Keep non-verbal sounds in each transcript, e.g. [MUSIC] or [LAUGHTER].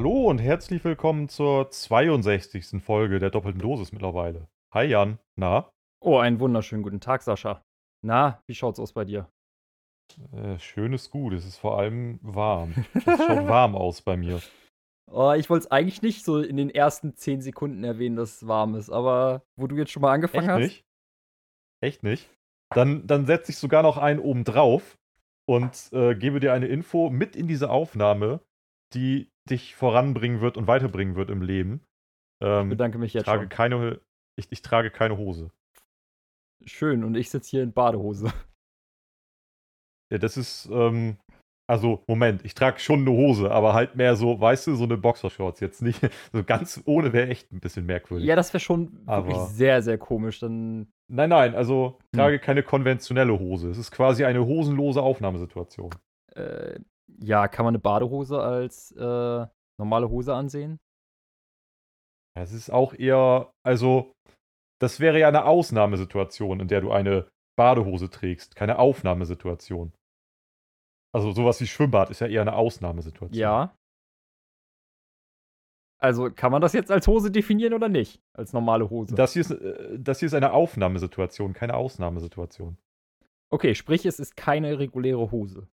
Hallo und herzlich willkommen zur 62. Folge der doppelten Dosis mittlerweile. Hi Jan, na? Oh, einen wunderschönen guten Tag, Sascha. Na, wie schaut's aus bei dir? Äh, schön ist gut, es ist vor allem warm. Es schaut [LAUGHS] warm aus bei mir. Oh, ich wollte es eigentlich nicht so in den ersten 10 Sekunden erwähnen, dass es warm ist, aber wo du jetzt schon mal angefangen Echt hast. nicht? Echt nicht? Dann, dann setze ich sogar noch einen oben drauf und äh, gebe dir eine Info mit in diese Aufnahme, die dich voranbringen wird und weiterbringen wird im Leben. Ich Ähm, bedanke mich ich, jetzt trage schon. keine, ich, ich trage keine Hose. Schön, und ich sitze hier in Badehose. [LAUGHS] Ja, das ist, ähm, also, Moment, ich trage schon eine Hose, aber halt mehr so, weißt du, so eine Boxershorts. Jetzt nicht, [LAUGHS] so ganz ohne wäre echt ein bisschen merkwürdig. Ja, das wäre schon wirklich Aber- sehr, sehr komisch. Dann, Nein, nein, also ich Hm. trage keine konventionelle Hose. Es ist quasi eine hosenlose Aufnahmesituation. äh, ja, kann man eine Badehose als äh, normale Hose ansehen? Es ist auch eher, also, das wäre ja eine Ausnahmesituation, in der du eine Badehose trägst, keine Aufnahmesituation. Also sowas wie Schwimmbad ist ja eher eine Ausnahmesituation. Ja. Also, kann man das jetzt als Hose definieren oder nicht? Als normale Hose? Das hier, ist, äh, das hier ist eine Aufnahmesituation, keine Ausnahmesituation. okay, sprich, es ist keine reguläre Hose.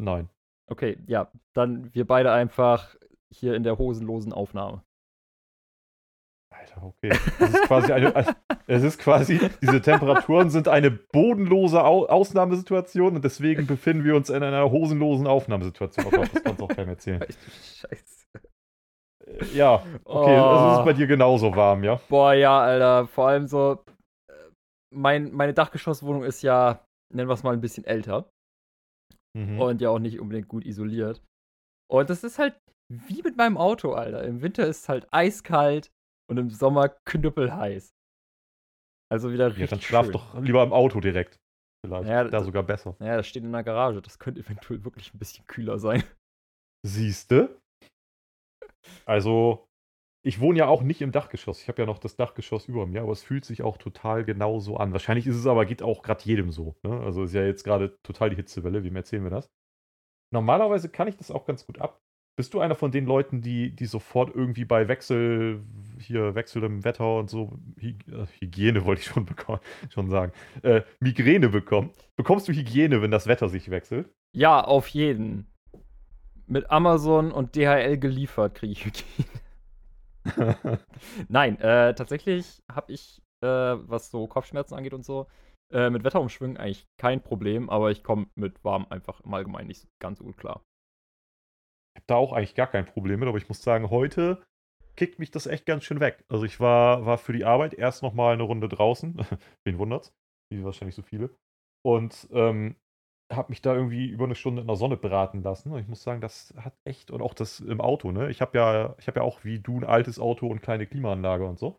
Nein. Okay, ja, dann wir beide einfach hier in der hosenlosen Aufnahme. Alter, okay. Das ist quasi eine, äh, es ist quasi, diese Temperaturen sind eine bodenlose Au Ausnahmesituation und deswegen befinden wir uns in einer hosenlosen Aufnahmesituation. Oh Gott, das kannst du auch keinem erzählen. Scheiße. Äh, Ja, okay, also es Oh. ist bei dir genauso warm, ja? Boah, ja, Alter, vor allem so, äh, mein, meine Dachgeschosswohnung ist ja, nennen wir es mal, ein bisschen älter Mhm. und ja auch nicht unbedingt gut isoliert. Und das ist halt wie mit meinem Auto, Alter. Im Winter ist es halt eiskalt und im Sommer knüppelheiß. Also wieder richtig Ja, dann schlaf schön. doch lieber im Auto direkt. Vielleicht. Ja, da sogar besser. Ja, das steht in der Garage. Das könnte eventuell wirklich ein bisschen kühler sein. Siehste? Also, ich wohne ja auch nicht im Dachgeschoss. Ich habe ja noch das Dachgeschoss über mir, aber es fühlt sich auch total genauso an. Wahrscheinlich ist es aber, geht auch gerade jedem so. Ne? Also ist ja jetzt gerade total die Hitzewelle. Wem erzählen wir das? Normalerweise kann ich das auch ganz gut ab. Bist du einer von den Leuten, die, die sofort irgendwie bei Wechsel, hier wechselndem Wetter und so, äh, Hygiene wollte ich schon, schon sagen, äh, Migräne bekommen? Bekommst du Hygiene, wenn das Wetter sich wechselt? Ja, auf jeden. Mit Amazon und DHL geliefert kriege ich Hygiene. [LAUGHS] Nein, äh, tatsächlich habe ich, äh, was so Kopfschmerzen angeht und so, äh, mit Wetterumschwüngen eigentlich kein Problem, aber ich komme mit warm einfach im Allgemeinen nicht ganz so gut klar. Ich habe da auch eigentlich gar kein Problem mit, aber ich muss sagen, heute kickt mich das echt ganz schön weg. Also ich war, war für die Arbeit erst nochmal eine Runde draußen, [LAUGHS] wen wundert's, wie wahrscheinlich so viele, und ähm, habe mich da irgendwie über eine Stunde in der Sonne braten lassen. Und ich muss sagen, das hat echt, und auch das im Auto, ne? Ich habe ja, ich habe ja auch wie du ein altes Auto und kleine Klimaanlage und so.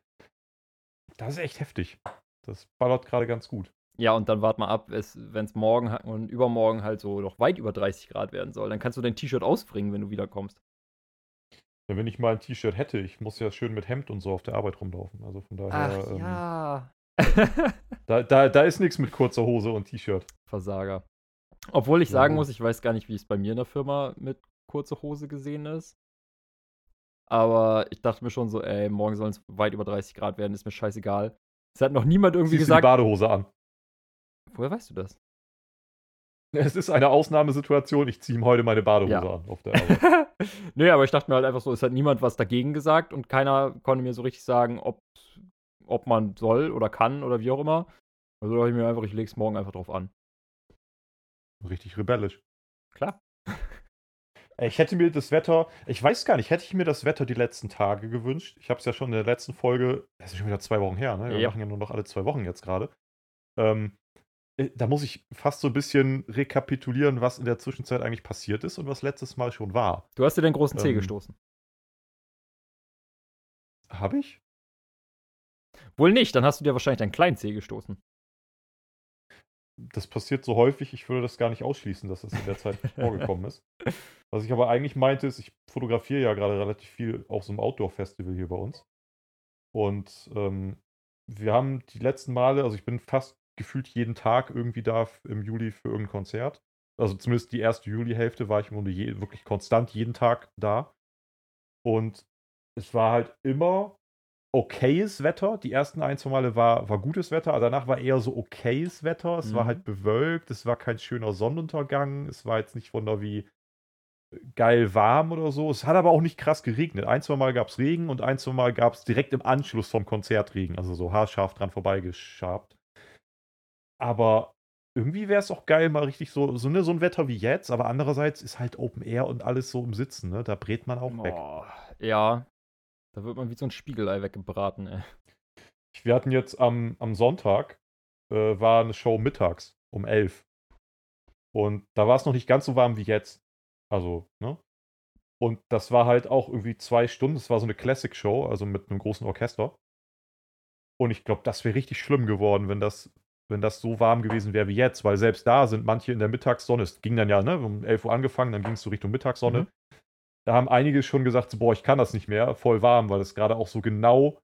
Das ist echt heftig. Das ballert gerade ganz gut. Ja, und dann wart mal ab, wenn es morgen und übermorgen halt so noch weit über 30 Grad werden soll. Dann kannst du dein T-Shirt ausbringen, wenn du wiederkommst. Ja, wenn ich mal ein T-Shirt hätte, ich muss ja schön mit Hemd und so auf der Arbeit rumlaufen. Also von daher. ähm, ja. Da, da, da ist nichts mit kurzer Hose und T-Shirt. Versager. Obwohl ich sagen muss, ich weiß gar nicht, wie es bei mir in der Firma mit kurzer Hose gesehen ist. Aber ich dachte mir schon so, ey, morgen sollen es weit über 30 Grad werden, ist mir scheißegal. Es hat noch niemand irgendwie Ziehst du die gesagt. Badehose an. Woher weißt du das? Es ist eine Ausnahmesituation. Ich ziehe ihm heute meine Badehose Ja. an auf der Arbeit. [LAUGHS] nee, aber ich dachte mir halt einfach so, es hat niemand was dagegen gesagt und keiner konnte mir so richtig sagen, ob, ob man soll oder kann oder wie auch immer. Also dachte ich mir einfach, ich leg's morgen einfach drauf an. Richtig rebellisch. Klar. Ich hätte mir das Wetter, ich weiß gar nicht, hätte ich mir das Wetter die letzten Tage gewünscht. Ich habe es ja schon in der letzten Folge, das ist schon wieder zwei Wochen her, ne? Wir Ja. machen ja nur noch alle zwei Wochen jetzt gerade. Ähm, äh, da muss ich fast so ein bisschen rekapitulieren, was in der Zwischenzeit eigentlich passiert ist und was letztes Mal schon war. Du hast dir den großen Zeh Ähm. gestoßen. Habe ich? Wohl nicht, dann hast du dir wahrscheinlich deinen kleinen Zeh gestoßen. Das passiert so häufig, ich würde das gar nicht ausschließen, dass das in der Zeit [LAUGHS] vorgekommen ist. Was ich aber eigentlich meinte, ist, ich fotografiere ja gerade relativ viel auf so einem Outdoor-Festival hier bei uns. Und ähm, wir haben die letzten Male, also ich bin fast gefühlt jeden Tag irgendwie da im Juli für irgendein Konzert. Also zumindest die erste Juli-Hälfte war ich im Grunde je, wirklich konstant jeden Tag da. Und es war halt immer okayes Wetter. Die ersten ein, zwei Male war, war gutes Wetter, aber danach war eher so okayes Wetter. Es Mhm. war halt bewölkt, es war kein schöner Sonnenuntergang, es war jetzt nicht wunder wie geil warm oder so. Es hat aber auch nicht krass geregnet. Ein, zwei Mal gab es Regen und ein, zwei Mal gab es direkt im Anschluss vom Konzert Regen, also so haarscharf dran vorbeigeschabt. Aber irgendwie wäre es auch geil, mal richtig so, so, ne, so ein Wetter wie jetzt, aber andererseits ist halt Open Air und alles so im Sitzen, ne? Da brät man auch weg. Boah, ja. Da wird man wie so ein Spiegelei weggebraten, ey. Wir hatten jetzt am, am Sonntag, äh, war eine Show mittags um 11. Und da war es noch nicht ganz so warm wie jetzt. Also, ne? Und das war halt auch irgendwie zwei Stunden. Das war so eine Classic-Show, also mit einem großen Orchester. Und ich glaube, das wäre richtig schlimm geworden, wenn das, wenn das so warm gewesen wäre wie jetzt, weil selbst da sind manche in der Mittagssonne. Es ging dann ja, ne, um 11 Uhr angefangen, dann ging es so Richtung Mittagssonne. Mhm. Da haben einige schon gesagt, so, boah, ich kann das nicht mehr, voll warm, weil es gerade auch so genau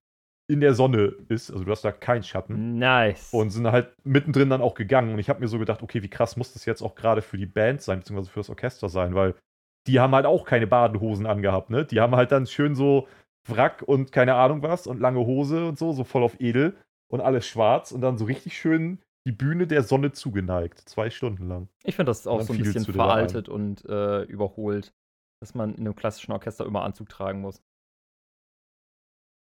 in der Sonne ist. Also du hast da keinen Schatten. Nice. Und sind halt mittendrin dann auch gegangen. Und ich habe mir so gedacht, okay, wie krass muss das jetzt auch gerade für die Band sein, beziehungsweise für das Orchester sein, weil die haben halt auch keine Badehosen angehabt, ne? Die haben halt dann schön so Wrack und keine Ahnung was und lange Hose und so, so voll auf edel und alles schwarz und dann so richtig schön die Bühne der Sonne zugeneigt. Zwei Stunden lang. ich finde das auch so ein bisschen veraltet und äh, überholt, dass man in einem klassischen Orchester immer Anzug tragen muss.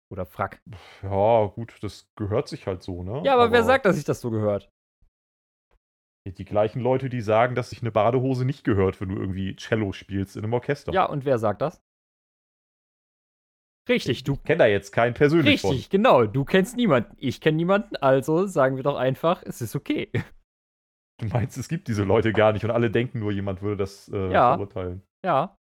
Oder Frack. Ja, gut, das gehört sich halt so, ne? Ja, aber, wer sagt, dass sich das so gehört? Die gleichen Leute, die sagen, dass sich eine Badehose nicht gehört, wenn du irgendwie Cello spielst in einem Orchester. Ja, und wer sagt das? Richtig, du Ich kenne da jetzt keinen persönlich Richtig, genau. Du kennst niemanden. Ich kenne niemanden, also sagen wir doch einfach, es ist okay. von. Du meinst, es gibt diese Leute gar nicht und alle denken nur, jemand würde das äh, Ja. verurteilen. Ja.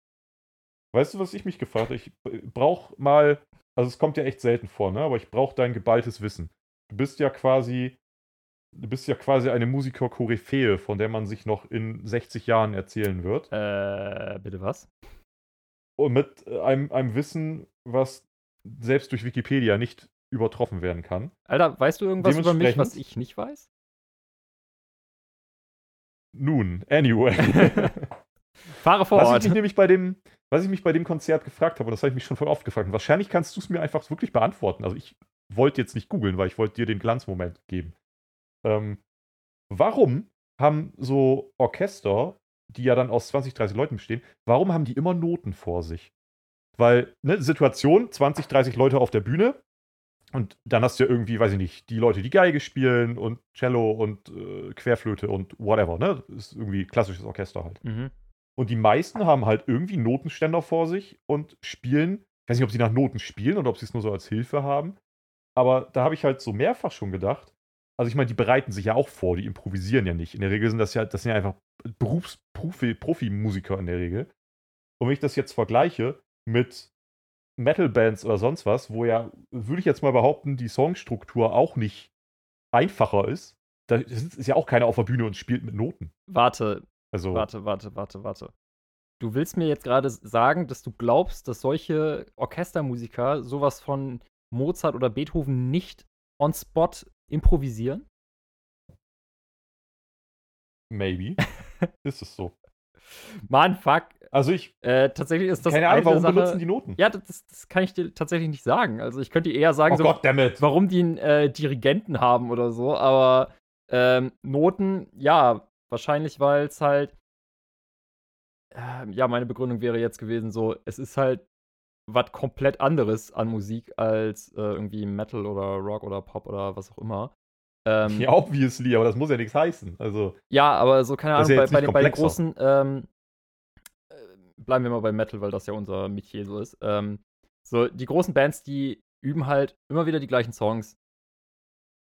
Weißt du, was ich mich gefragt habe? Ich brauche mal, also es kommt ja echt selten vor, ne? aber ich brauche dein geballtes Wissen. Du bist ja quasi, du bist ja quasi eine Musiker-Koryphäe, von der man sich noch in 60 Jahren erzählen wird. Äh, bitte was? Und mit äh, einem, einem Wissen, was selbst durch Wikipedia nicht übertroffen werden kann. Alter, weißt du irgendwas über mich, was ich nicht weiß? Nun, anyway. [LAUGHS] Fahre vor Was ich Ort. mich nämlich bei dem, was ich mich bei dem Konzert gefragt habe, und das habe ich mich schon voll oft gefragt, wahrscheinlich kannst du es mir einfach wirklich beantworten. Also ich wollte jetzt nicht googeln, weil ich wollte dir den Glanzmoment geben. Ähm, warum haben so Orchester, die ja dann aus 20, 30 Leuten bestehen, warum haben die immer Noten vor sich? Weil, ne, Situation, 20, 30 Leute auf der Bühne und dann hast du ja irgendwie, weiß ich nicht, die Leute, die Geige spielen und Cello und äh, Querflöte und whatever, ne? Ist irgendwie klassisches Orchester halt. Mhm. Und die meisten haben halt irgendwie Notenständer vor sich und spielen. Ich weiß nicht, ob sie nach Noten spielen oder ob sie es nur so als Hilfe haben. Aber da habe ich halt so mehrfach schon gedacht. Also ich meine, die bereiten sich ja auch vor, die improvisieren ja nicht. In der Regel sind das ja, das sind ja einfach Berufsprofi-Musiker in der Regel. Und wenn ich das jetzt vergleiche mit Metal-Bands oder sonst was, wo ja, würde ich jetzt mal behaupten, die Songstruktur auch nicht einfacher ist, da ist ja auch keiner auf der Bühne und spielt mit Noten. Warte, Also, warte, warte, warte, warte. Du willst mir jetzt gerade sagen, dass du glaubst, dass solche Orchestermusiker sowas von Mozart oder Beethoven nicht on spot improvisieren? maybe. [LAUGHS] ist es so. Mann, fuck. Also ich, Äh, tatsächlich ist das keine Ahnung, warum Sache, benutzen die Noten? Ja, das, das kann ich dir tatsächlich nicht sagen. Also ich könnte dir eher sagen, oh so, Goddammit. warum die einen äh, Dirigenten haben oder so, aber ähm, Noten, ja, wahrscheinlich, weil es halt, ähm, ja, meine Begründung wäre jetzt gewesen, so, es ist halt was komplett anderes an Musik als äh, irgendwie Metal oder Rock oder Pop oder was auch immer. Ähm, Ja, obviously, aber das muss ja nichts heißen. Also, ja, aber so, keine Ahnung, bei, ja jetzt bei, den, bei den großen, ähm, äh, bleiben wir mal bei Metal, weil das ja unser Metier so ist. Ähm, so, die großen Bands, die üben halt immer wieder die gleichen Songs,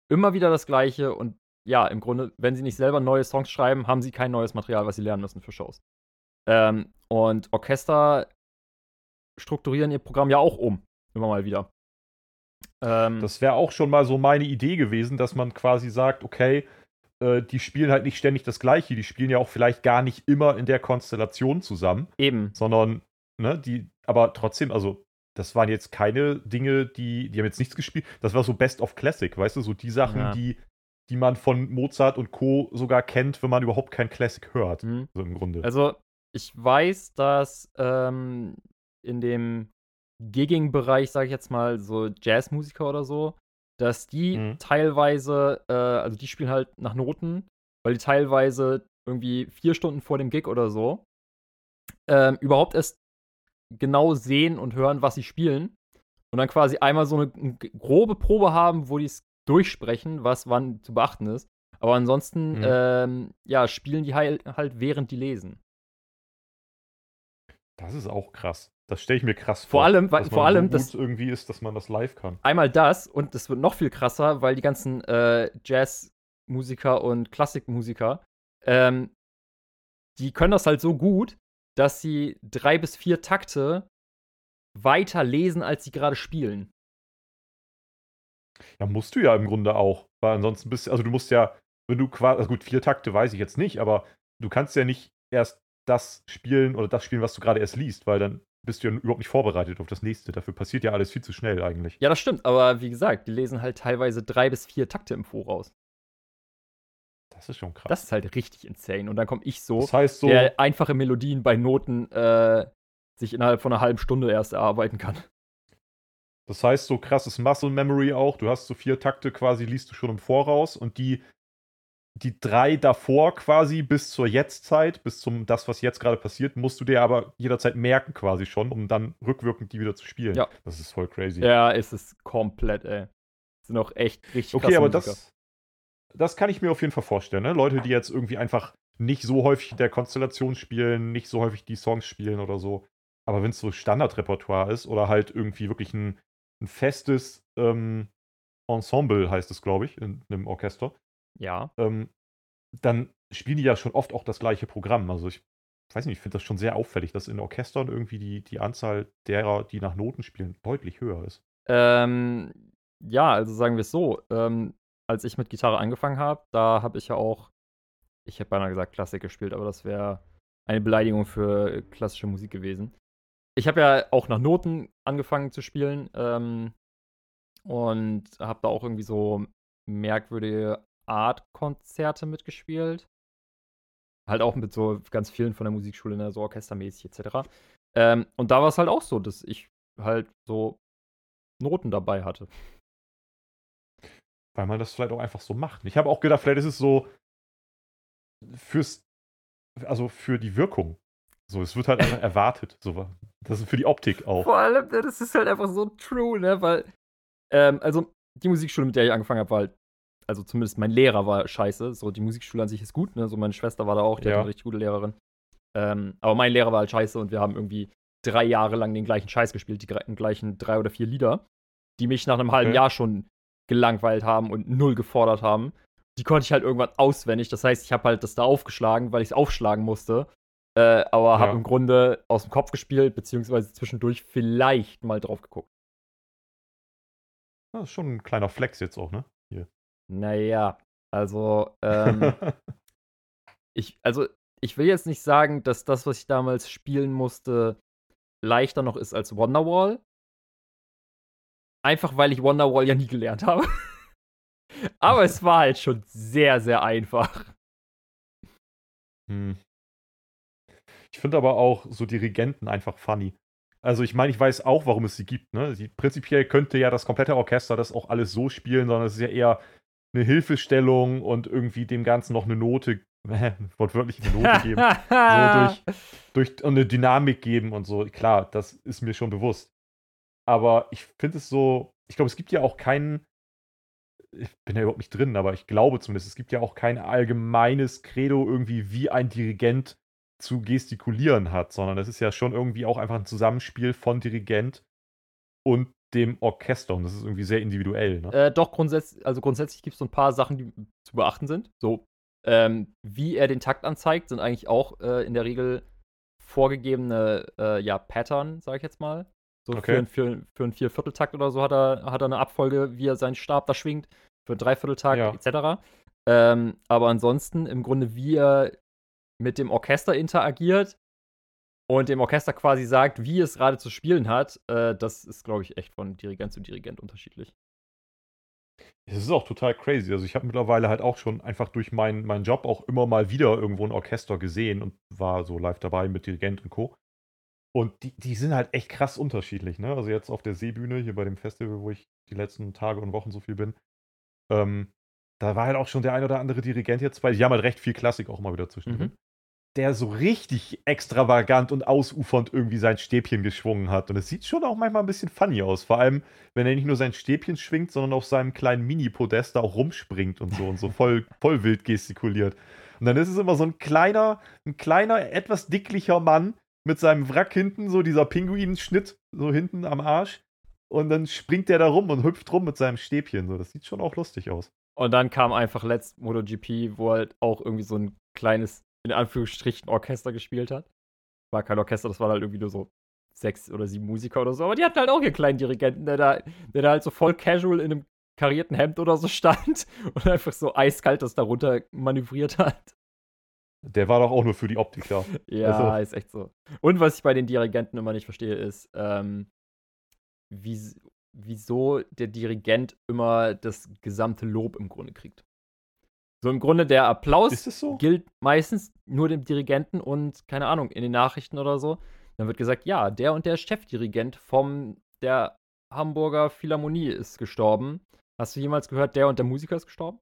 immer wieder das Gleiche und ja, im Grunde, wenn sie nicht selber neue Songs schreiben, haben sie kein neues Material, was sie lernen müssen für Shows. Ähm, und Orchester strukturieren ihr Programm ja auch um, immer mal wieder. Ähm, das wäre auch schon mal so meine Idee gewesen, dass man quasi sagt, okay, äh, die spielen halt nicht ständig das Gleiche, die spielen ja auch vielleicht gar nicht immer in der Konstellation zusammen, eben. sondern, ne, die, aber trotzdem, also, das waren jetzt keine Dinge, die, die haben jetzt nichts gespielt, das war so Best of Classic, weißt du, so die Sachen, Ja. die, die man von Mozart und Co. sogar kennt, wenn man überhaupt kein Classic hört. Mhm. So im Grunde. Also, ich weiß, dass ähm, in dem Gigging-Bereich, sage ich jetzt mal, so Jazzmusiker oder so, dass die Mhm. teilweise, äh, also die spielen halt nach Noten, weil die teilweise irgendwie vier Stunden vor dem Gig oder so ähm, überhaupt erst genau sehen und hören, was sie spielen. Und dann quasi einmal so eine, eine grobe Probe haben, wo die es durchsprechen, was wann zu beachten ist. Aber ansonsten, Mhm. ähm, ja, spielen die halt, halt während die lesen. das ist auch krass. Das stelle ich mir krass Vor allem, weil- dass vor allem, so das- gut irgendwie ist, dass man das live kann. Einmal das und es wird noch viel krasser, weil die ganzen äh, Jazzmusiker und Klassikmusiker, ähm, die können das halt so gut, dass sie drei bis vier Takte weiter lesen, als sie gerade spielen. Ja, musst du ja im Grunde auch. Weil ansonsten bist also du musst ja, wenn du quasi, also gut, vier Takte weiß ich jetzt nicht, aber du kannst ja nicht erst das spielen oder das spielen, was du gerade erst liest, weil dann bist du ja überhaupt nicht vorbereitet auf das nächste. Dafür passiert ja alles viel zu schnell eigentlich. Ja, das stimmt, aber wie gesagt, die lesen halt teilweise drei bis vier Takte im Voraus. Das ist schon krass. Das ist halt richtig insane. Und dann komme ich so, das heißt so, der einfache Melodien bei Noten äh, sich innerhalb von einer halben Stunde erst erarbeiten kann. Das heißt so krasses Muscle Memory auch. Du hast so vier Takte quasi, liest du schon im Voraus und die, die drei davor quasi bis zur Jetztzeit, bis zum das, was jetzt gerade passiert, musst du dir aber jederzeit merken quasi schon, um dann rückwirkend die wieder zu spielen. Ja. Das ist voll crazy. Ja, ist es komplett, ey. Sind auch echt richtig Okay, aber Musiker. das, das kann ich mir auf jeden Fall vorstellen. Ne? Leute, die jetzt irgendwie einfach nicht so häufig in der Konstellation spielen, nicht so häufig die Songs spielen oder so. Aber wenn es so Standardrepertoire ist oder halt irgendwie wirklich ein, ein festes ähm, Ensemble, heißt es, glaube ich, in einem Orchester, Ja. ähm, dann spielen die ja schon oft auch das gleiche Programm. Also ich weiß nicht, ich finde das schon sehr auffällig, dass in Orchestern irgendwie die, die Anzahl derer, die nach Noten spielen, deutlich höher ist. Ähm, ja, also sagen wir es so. Ähm, als ich mit Gitarre angefangen habe, da habe ich ja auch, ich hätte beinahe gesagt Klassik gespielt, aber das wäre eine Beleidigung für klassische Musik gewesen. Ich habe ja auch nach Noten angefangen zu spielen ähm, und habe da auch irgendwie so merkwürdige Art-Konzerte mitgespielt. Halt auch mit so ganz vielen von der Musikschule, ne, so orchestermäßig etc. Ähm, und da war es halt auch so, dass ich halt so Noten dabei hatte. Weil man das vielleicht auch einfach so macht. Ich habe auch gedacht, vielleicht ist es so fürs, also für die Wirkung. So, es wird halt einfach [LAUGHS] erwartet. So, das ist für die Optik auch. Vor allem, ne, das ist halt einfach so true, ne? Weil, ähm, also die Musikschule, mit der ich angefangen habe, war halt, also zumindest mein Lehrer war scheiße. So, die Musikschule an sich ist gut, ne? So, meine Schwester war da auch, die Ja. hat eine richtig gute Lehrerin. Ähm, aber mein Lehrer war halt scheiße und wir haben irgendwie drei Jahre lang den gleichen Scheiß gespielt, die gleichen drei oder vier Lieder, die mich nach einem halben Okay. Jahr schon gelangweilt haben und null gefordert haben. Die konnte ich halt irgendwann auswendig. Das heißt, ich habe halt das da aufgeschlagen, weil ich es aufschlagen musste. Äh, aber habe Ja. im Grunde aus dem Kopf gespielt, beziehungsweise zwischendurch vielleicht mal drauf geguckt. Das ist schon ein kleiner Flex jetzt auch, ne? Naja, also, ähm, [LAUGHS] ich, also, ich will jetzt nicht sagen, dass das, was ich damals spielen musste, leichter noch ist als Wonderwall. Einfach weil ich Wonderwall ja nie gelernt habe. [LAUGHS] Aber es war halt schon sehr, sehr einfach. Hm. Ich finde aber auch so Dirigenten einfach funny. Also ich meine, ich weiß auch, warum es sie gibt. Ne? Sie, prinzipiell könnte ja das komplette Orchester das auch alles so spielen, sondern es ist ja eher eine Hilfestellung und irgendwie dem Ganzen noch eine Note, [LAUGHS] wortwörtlich eine Note geben. so durch, [LAUGHS] durch und eine Dynamik geben und so. Klar, das ist mir schon bewusst. Aber ich finde es so, ich glaube, es gibt ja auch keinen, ich bin ja überhaupt nicht drin, aber ich glaube zumindest, es gibt ja auch kein allgemeines Credo irgendwie, wie ein Dirigent zu gestikulieren hat, sondern es ist ja schon irgendwie auch einfach ein Zusammenspiel von Dirigent und dem Orchester und das ist irgendwie sehr individuell. Ne? Äh, doch, grundsätzlich, also grundsätzlich gibt es so ein paar Sachen, die zu beachten sind. So, ähm, wie er den Takt anzeigt, sind eigentlich auch äh, in der Regel vorgegebene äh, ja, Pattern, sag ich jetzt mal. So Okay. für, ein- für, für einen Viervierteltakt oder so hat er, hat er eine Abfolge, wie er seinen Stab da schwingt, für einen Dreivierteltakt Ja. etc. Ähm, aber ansonsten im Grunde, wie er mit dem Orchester interagiert und dem Orchester quasi sagt, wie es gerade zu spielen hat, äh, das ist, glaube ich, echt von Dirigent zu Dirigent unterschiedlich. Es ist auch total crazy. Also ich habe mittlerweile halt auch schon einfach durch meinen meinen Job auch immer mal wieder irgendwo ein Orchester gesehen und war so live dabei mit Dirigent und Co. Und die, die sind halt echt krass unterschiedlich, ne? Also jetzt auf der Seebühne, hier bei dem Festival, wo ich die letzten Tage und Wochen so viel bin, ähm, da war halt auch schon der ein oder andere Dirigent jetzt bei. Die haben halt recht viel Klassik auch mal wieder zwischendrin. Mhm. Der so richtig extravagant und ausufernd irgendwie sein Stäbchen geschwungen hat. Und es sieht schon auch manchmal ein bisschen funny aus. Vor allem, wenn er nicht nur sein Stäbchen schwingt, sondern auf seinem kleinen Mini-Podest da auch rumspringt und so und so [LAUGHS] voll, voll wild gestikuliert. Und dann ist es immer so ein kleiner, ein kleiner, etwas dicklicher Mann mit seinem Wrack hinten, so dieser Pinguinschnitt, so hinten am Arsch. Und dann springt der da rum und hüpft rum mit seinem Stäbchen. So, das sieht schon auch lustig aus. Und dann kam einfach letzt MotoGP, wo halt auch irgendwie so ein kleines, in Anführungsstrichen, Orchester gespielt hat. War kein Orchester, das waren halt irgendwie nur so sechs oder sieben Musiker oder so. Aber die hatten halt auch ihren kleinen Dirigenten, der da, der da halt so voll casual in einem karierten Hemd oder so [LAUGHS] stand und einfach so eiskalt das darunter manövriert hat. Der war doch auch nur für die Optik da. [LAUGHS] Ja, also. ist echt so. Und was ich bei den Dirigenten immer nicht verstehe, ist, ähm, wie, wieso der Dirigent immer das gesamte Lob im Grunde kriegt. So im Grunde der Applaus so? gilt meistens nur dem Dirigenten und keine Ahnung, in den Nachrichten oder so. Dann wird gesagt, ja, der und der Chefdirigent vom der Hamburger Philharmonie ist gestorben. Hast du jemals gehört, der und der Musiker ist gestorben?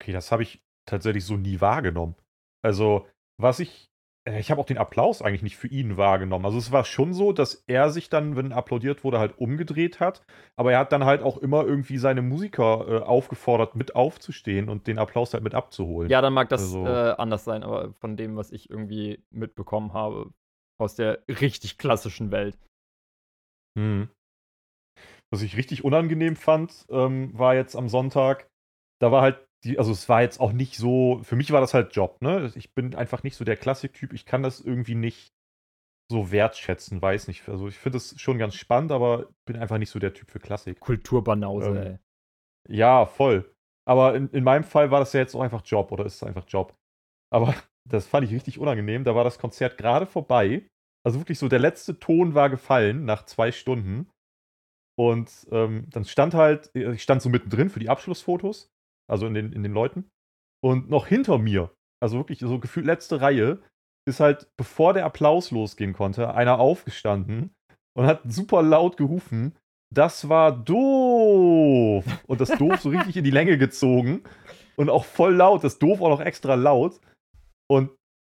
Okay, das habe ich tatsächlich so nie wahrgenommen. Also, was ich ich habe auch den Applaus eigentlich nicht für ihn wahrgenommen. Also es war schon so, dass er sich dann, wenn applaudiert wurde, halt umgedreht hat. Aber er hat dann halt auch immer irgendwie seine Musiker äh, aufgefordert, mit aufzustehen und den Applaus halt mit abzuholen. Ja, dann mag das also, äh, anders sein, aber von dem, was ich irgendwie mitbekommen habe, aus der richtig klassischen Welt. Hm. Was ich richtig unangenehm fand, ähm, war jetzt am Sonntag, da war halt die, also es war jetzt auch nicht so, für mich war das halt Job, ne? Ich bin einfach nicht so der Klassiktyp, ich kann das irgendwie nicht so wertschätzen, weiß nicht. Also ich finde das schon ganz spannend, aber bin einfach nicht so der Typ für Klassik. Kulturbanause, ähm, ey. Ja, voll. Aber in, in meinem Fall war das ja jetzt auch einfach Job oder ist es einfach Job. Aber [LAUGHS] das fand ich richtig unangenehm. Da war das Konzert gerade vorbei. Also wirklich so, der letzte Ton war gefallen nach zwei Stunden. Und ähm, dann stand halt, ich stand so mittendrin für die Abschlussfotos also in den, in den Leuten. Und noch hinter mir, also wirklich so gefühlt letzte Reihe, ist halt, bevor der Applaus losgehen konnte, einer aufgestanden und hat super laut gerufen, das war doof. Und das doof so richtig in die Länge gezogen. Und auch voll laut, das doof auch noch extra laut. Und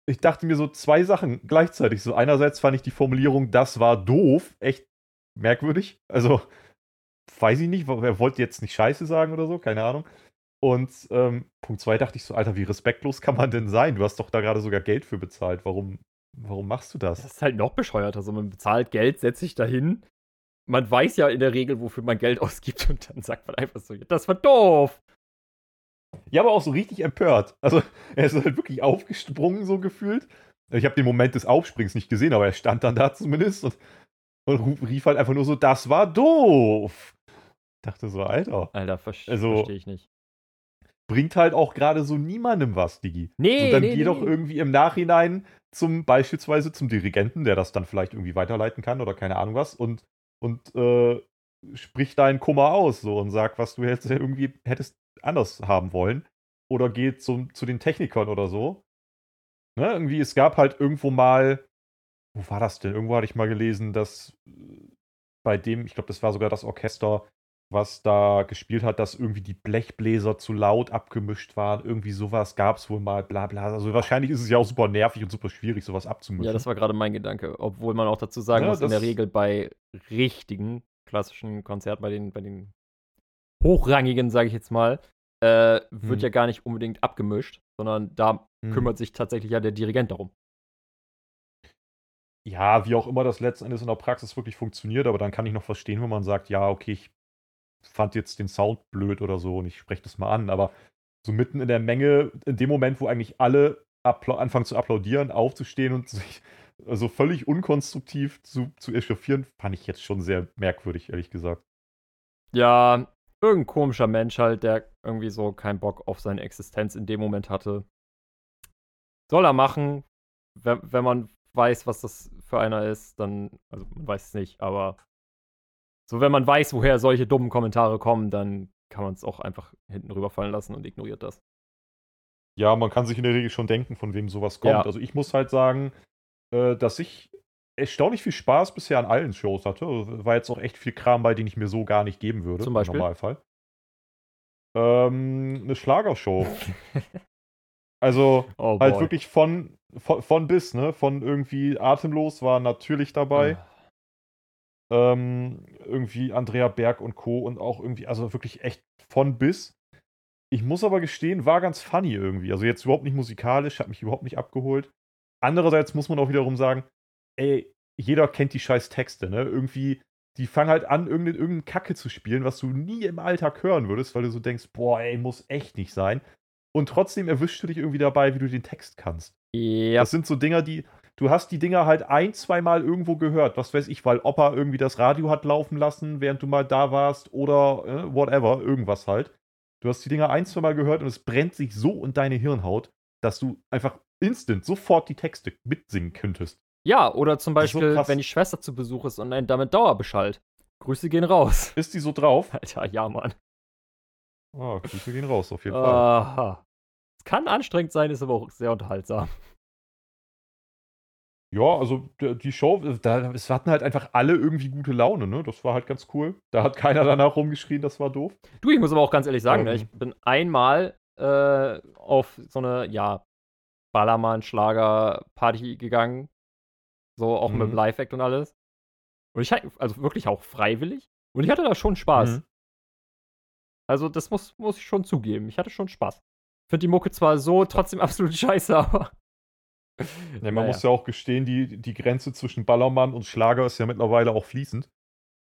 ich dachte mir so zwei Sachen gleichzeitig. So einerseits fand ich die Formulierung, das war doof, echt merkwürdig. Also, weiß ich nicht, wer wollte jetzt nicht Scheiße sagen oder so, keine Ahnung. Und ähm, Punkt zwei dachte ich so, Alter, wie respektlos kann man denn sein? Du hast doch da gerade sogar Geld für bezahlt. Warum, warum machst du das? Das ist halt noch bescheuerter. Also man bezahlt Geld, setzt sich dahin. Man weiß ja in der Regel, wofür man Geld [LAUGHS] ausgibt und dann sagt man einfach so, das war doof. Ja, aber auch so richtig empört. Also er ist halt wirklich aufgesprungen, so gefühlt. Ich habe den Moment des Aufsprings nicht gesehen, aber er stand dann da zumindest und, und rief halt einfach nur so, das war doof. Ich dachte so, Alter. Alter, ver also, verstehe ich nicht bringt halt auch gerade so niemandem was, Digi. Nee, so, dann nee, geh nee. doch irgendwie im Nachhinein zum beispielsweise zum Dirigenten, der das dann vielleicht irgendwie weiterleiten kann oder keine Ahnung was und und äh, sprich deinen Kummer aus so und sag, was du jetzt irgendwie hättest anders haben wollen oder geh zum, zu den Technikern oder so. Ne, irgendwie es gab halt irgendwo mal wo war das denn? Irgendwo hatte ich mal gelesen, dass bei dem, ich glaube, das war sogar das Orchester, was da gespielt hat, dass irgendwie die Blechbläser zu laut abgemischt waren. Irgendwie sowas gab es wohl mal, bla bla. Also wahrscheinlich ist es ja auch super nervig und super schwierig, sowas abzumischen. Ja, das war gerade mein Gedanke. Obwohl man auch dazu sagen ja, muss, in der Regel bei richtigen klassischen Konzerten, bei den, bei den hochrangigen, sage ich jetzt mal, äh, wird hm. ja gar nicht unbedingt abgemischt, sondern da hm. kümmert sich tatsächlich ja der Dirigent darum. Ja, wie auch immer das letztendlich in der Praxis wirklich funktioniert, aber dann kann ich noch verstehen, wenn man sagt, ja, okay, ich fand jetzt den Sound blöd oder so und ich spreche das mal an, aber so mitten in der Menge, in dem Moment, wo eigentlich alle anfangen zu applaudieren, aufzustehen und sich so also völlig unkonstruktiv zu, zu echauffieren, fand ich jetzt schon sehr merkwürdig, ehrlich gesagt. Ja, irgendein komischer Mensch halt, der irgendwie so keinen Bock auf seine Existenz in dem Moment hatte. Soll er machen, wenn, wenn man weiß, was das für einer ist, dann, also man weiß es nicht, aber so, wenn man weiß, woher solche dummen Kommentare kommen, dann kann man es auch einfach hinten rüberfallen lassen und ignoriert das. Ja, man kann sich in der Regel schon denken, von wem sowas kommt. Ja. Also ich muss halt sagen, äh, dass ich erstaunlich viel Spaß bisher an allen Shows hatte. Also, War jetzt auch echt viel Kram bei, den ich mir so gar nicht geben würde. Zum Beispiel? Im Normalfall. Ähm, eine Schlagershow. [LAUGHS] Also Oh halt wirklich von, von, von bis, ne? Von irgendwie Atemlos war natürlich dabei. Ah. Ähm, irgendwie Andrea Berg und Co. und auch irgendwie, also wirklich echt von bis. Ich muss aber gestehen, war ganz funny irgendwie. Also jetzt überhaupt nicht musikalisch, hat mich überhaupt nicht abgeholt. Andererseits muss man auch wiederum sagen, ey, jeder kennt die scheiß Texte, ne? Irgendwie, die fangen halt an, irgendeine, irgendeine Kacke zu spielen, was du nie im Alltag hören würdest, weil du so denkst, boah, ey, muss echt nicht sein. Und trotzdem erwischst du dich irgendwie dabei, wie du den Text kannst. Ja, Das sind so Dinger, die. Du hast die Dinger halt ein, zweimal irgendwo gehört. Was weiß ich, weil Opa irgendwie das Radio hat laufen lassen, während du mal da warst oder äh, whatever, irgendwas halt. Du hast die Dinger ein, zweimal gehört und es brennt sich so in deine Hirnhaut, dass du einfach instant sofort die Texte mitsingen könntest. ja, oder zum so Beispiel, krass. wenn die Schwester zu Besuch ist und einen damit Dauerbescheid. Grüße gehen raus. [LAUGHS] Ist die so drauf? Alter, ja, Mann. Ah, Grüße gehen raus, auf jeden Fall. Aha. Es kann anstrengend sein, ist aber auch sehr unterhaltsam. Ja, also die Show, da, es hatten halt einfach alle irgendwie gute Laune, ne? Das war halt ganz cool. Da hat keiner danach rumgeschrien, das war doof. Du, ich muss aber auch ganz ehrlich sagen, ne, Ähm. ich bin einmal äh, auf so eine, ja, Ballermann-Schlager-Party gegangen. So auch mit Mhm. dem Live-Act und alles. Und ich hatte, also wirklich auch freiwillig. Und ich hatte da schon Spaß. Mhm. Also, das muss, muss ich schon zugeben. Ich hatte schon Spaß. Ich finde die Mucke zwar so trotzdem [LAUGHS] absolut scheiße, aber. [LAUGHS] Ja, man Naja. muss ja auch gestehen, die, die Grenze zwischen Ballermann und Schlager ist ja mittlerweile auch fließend.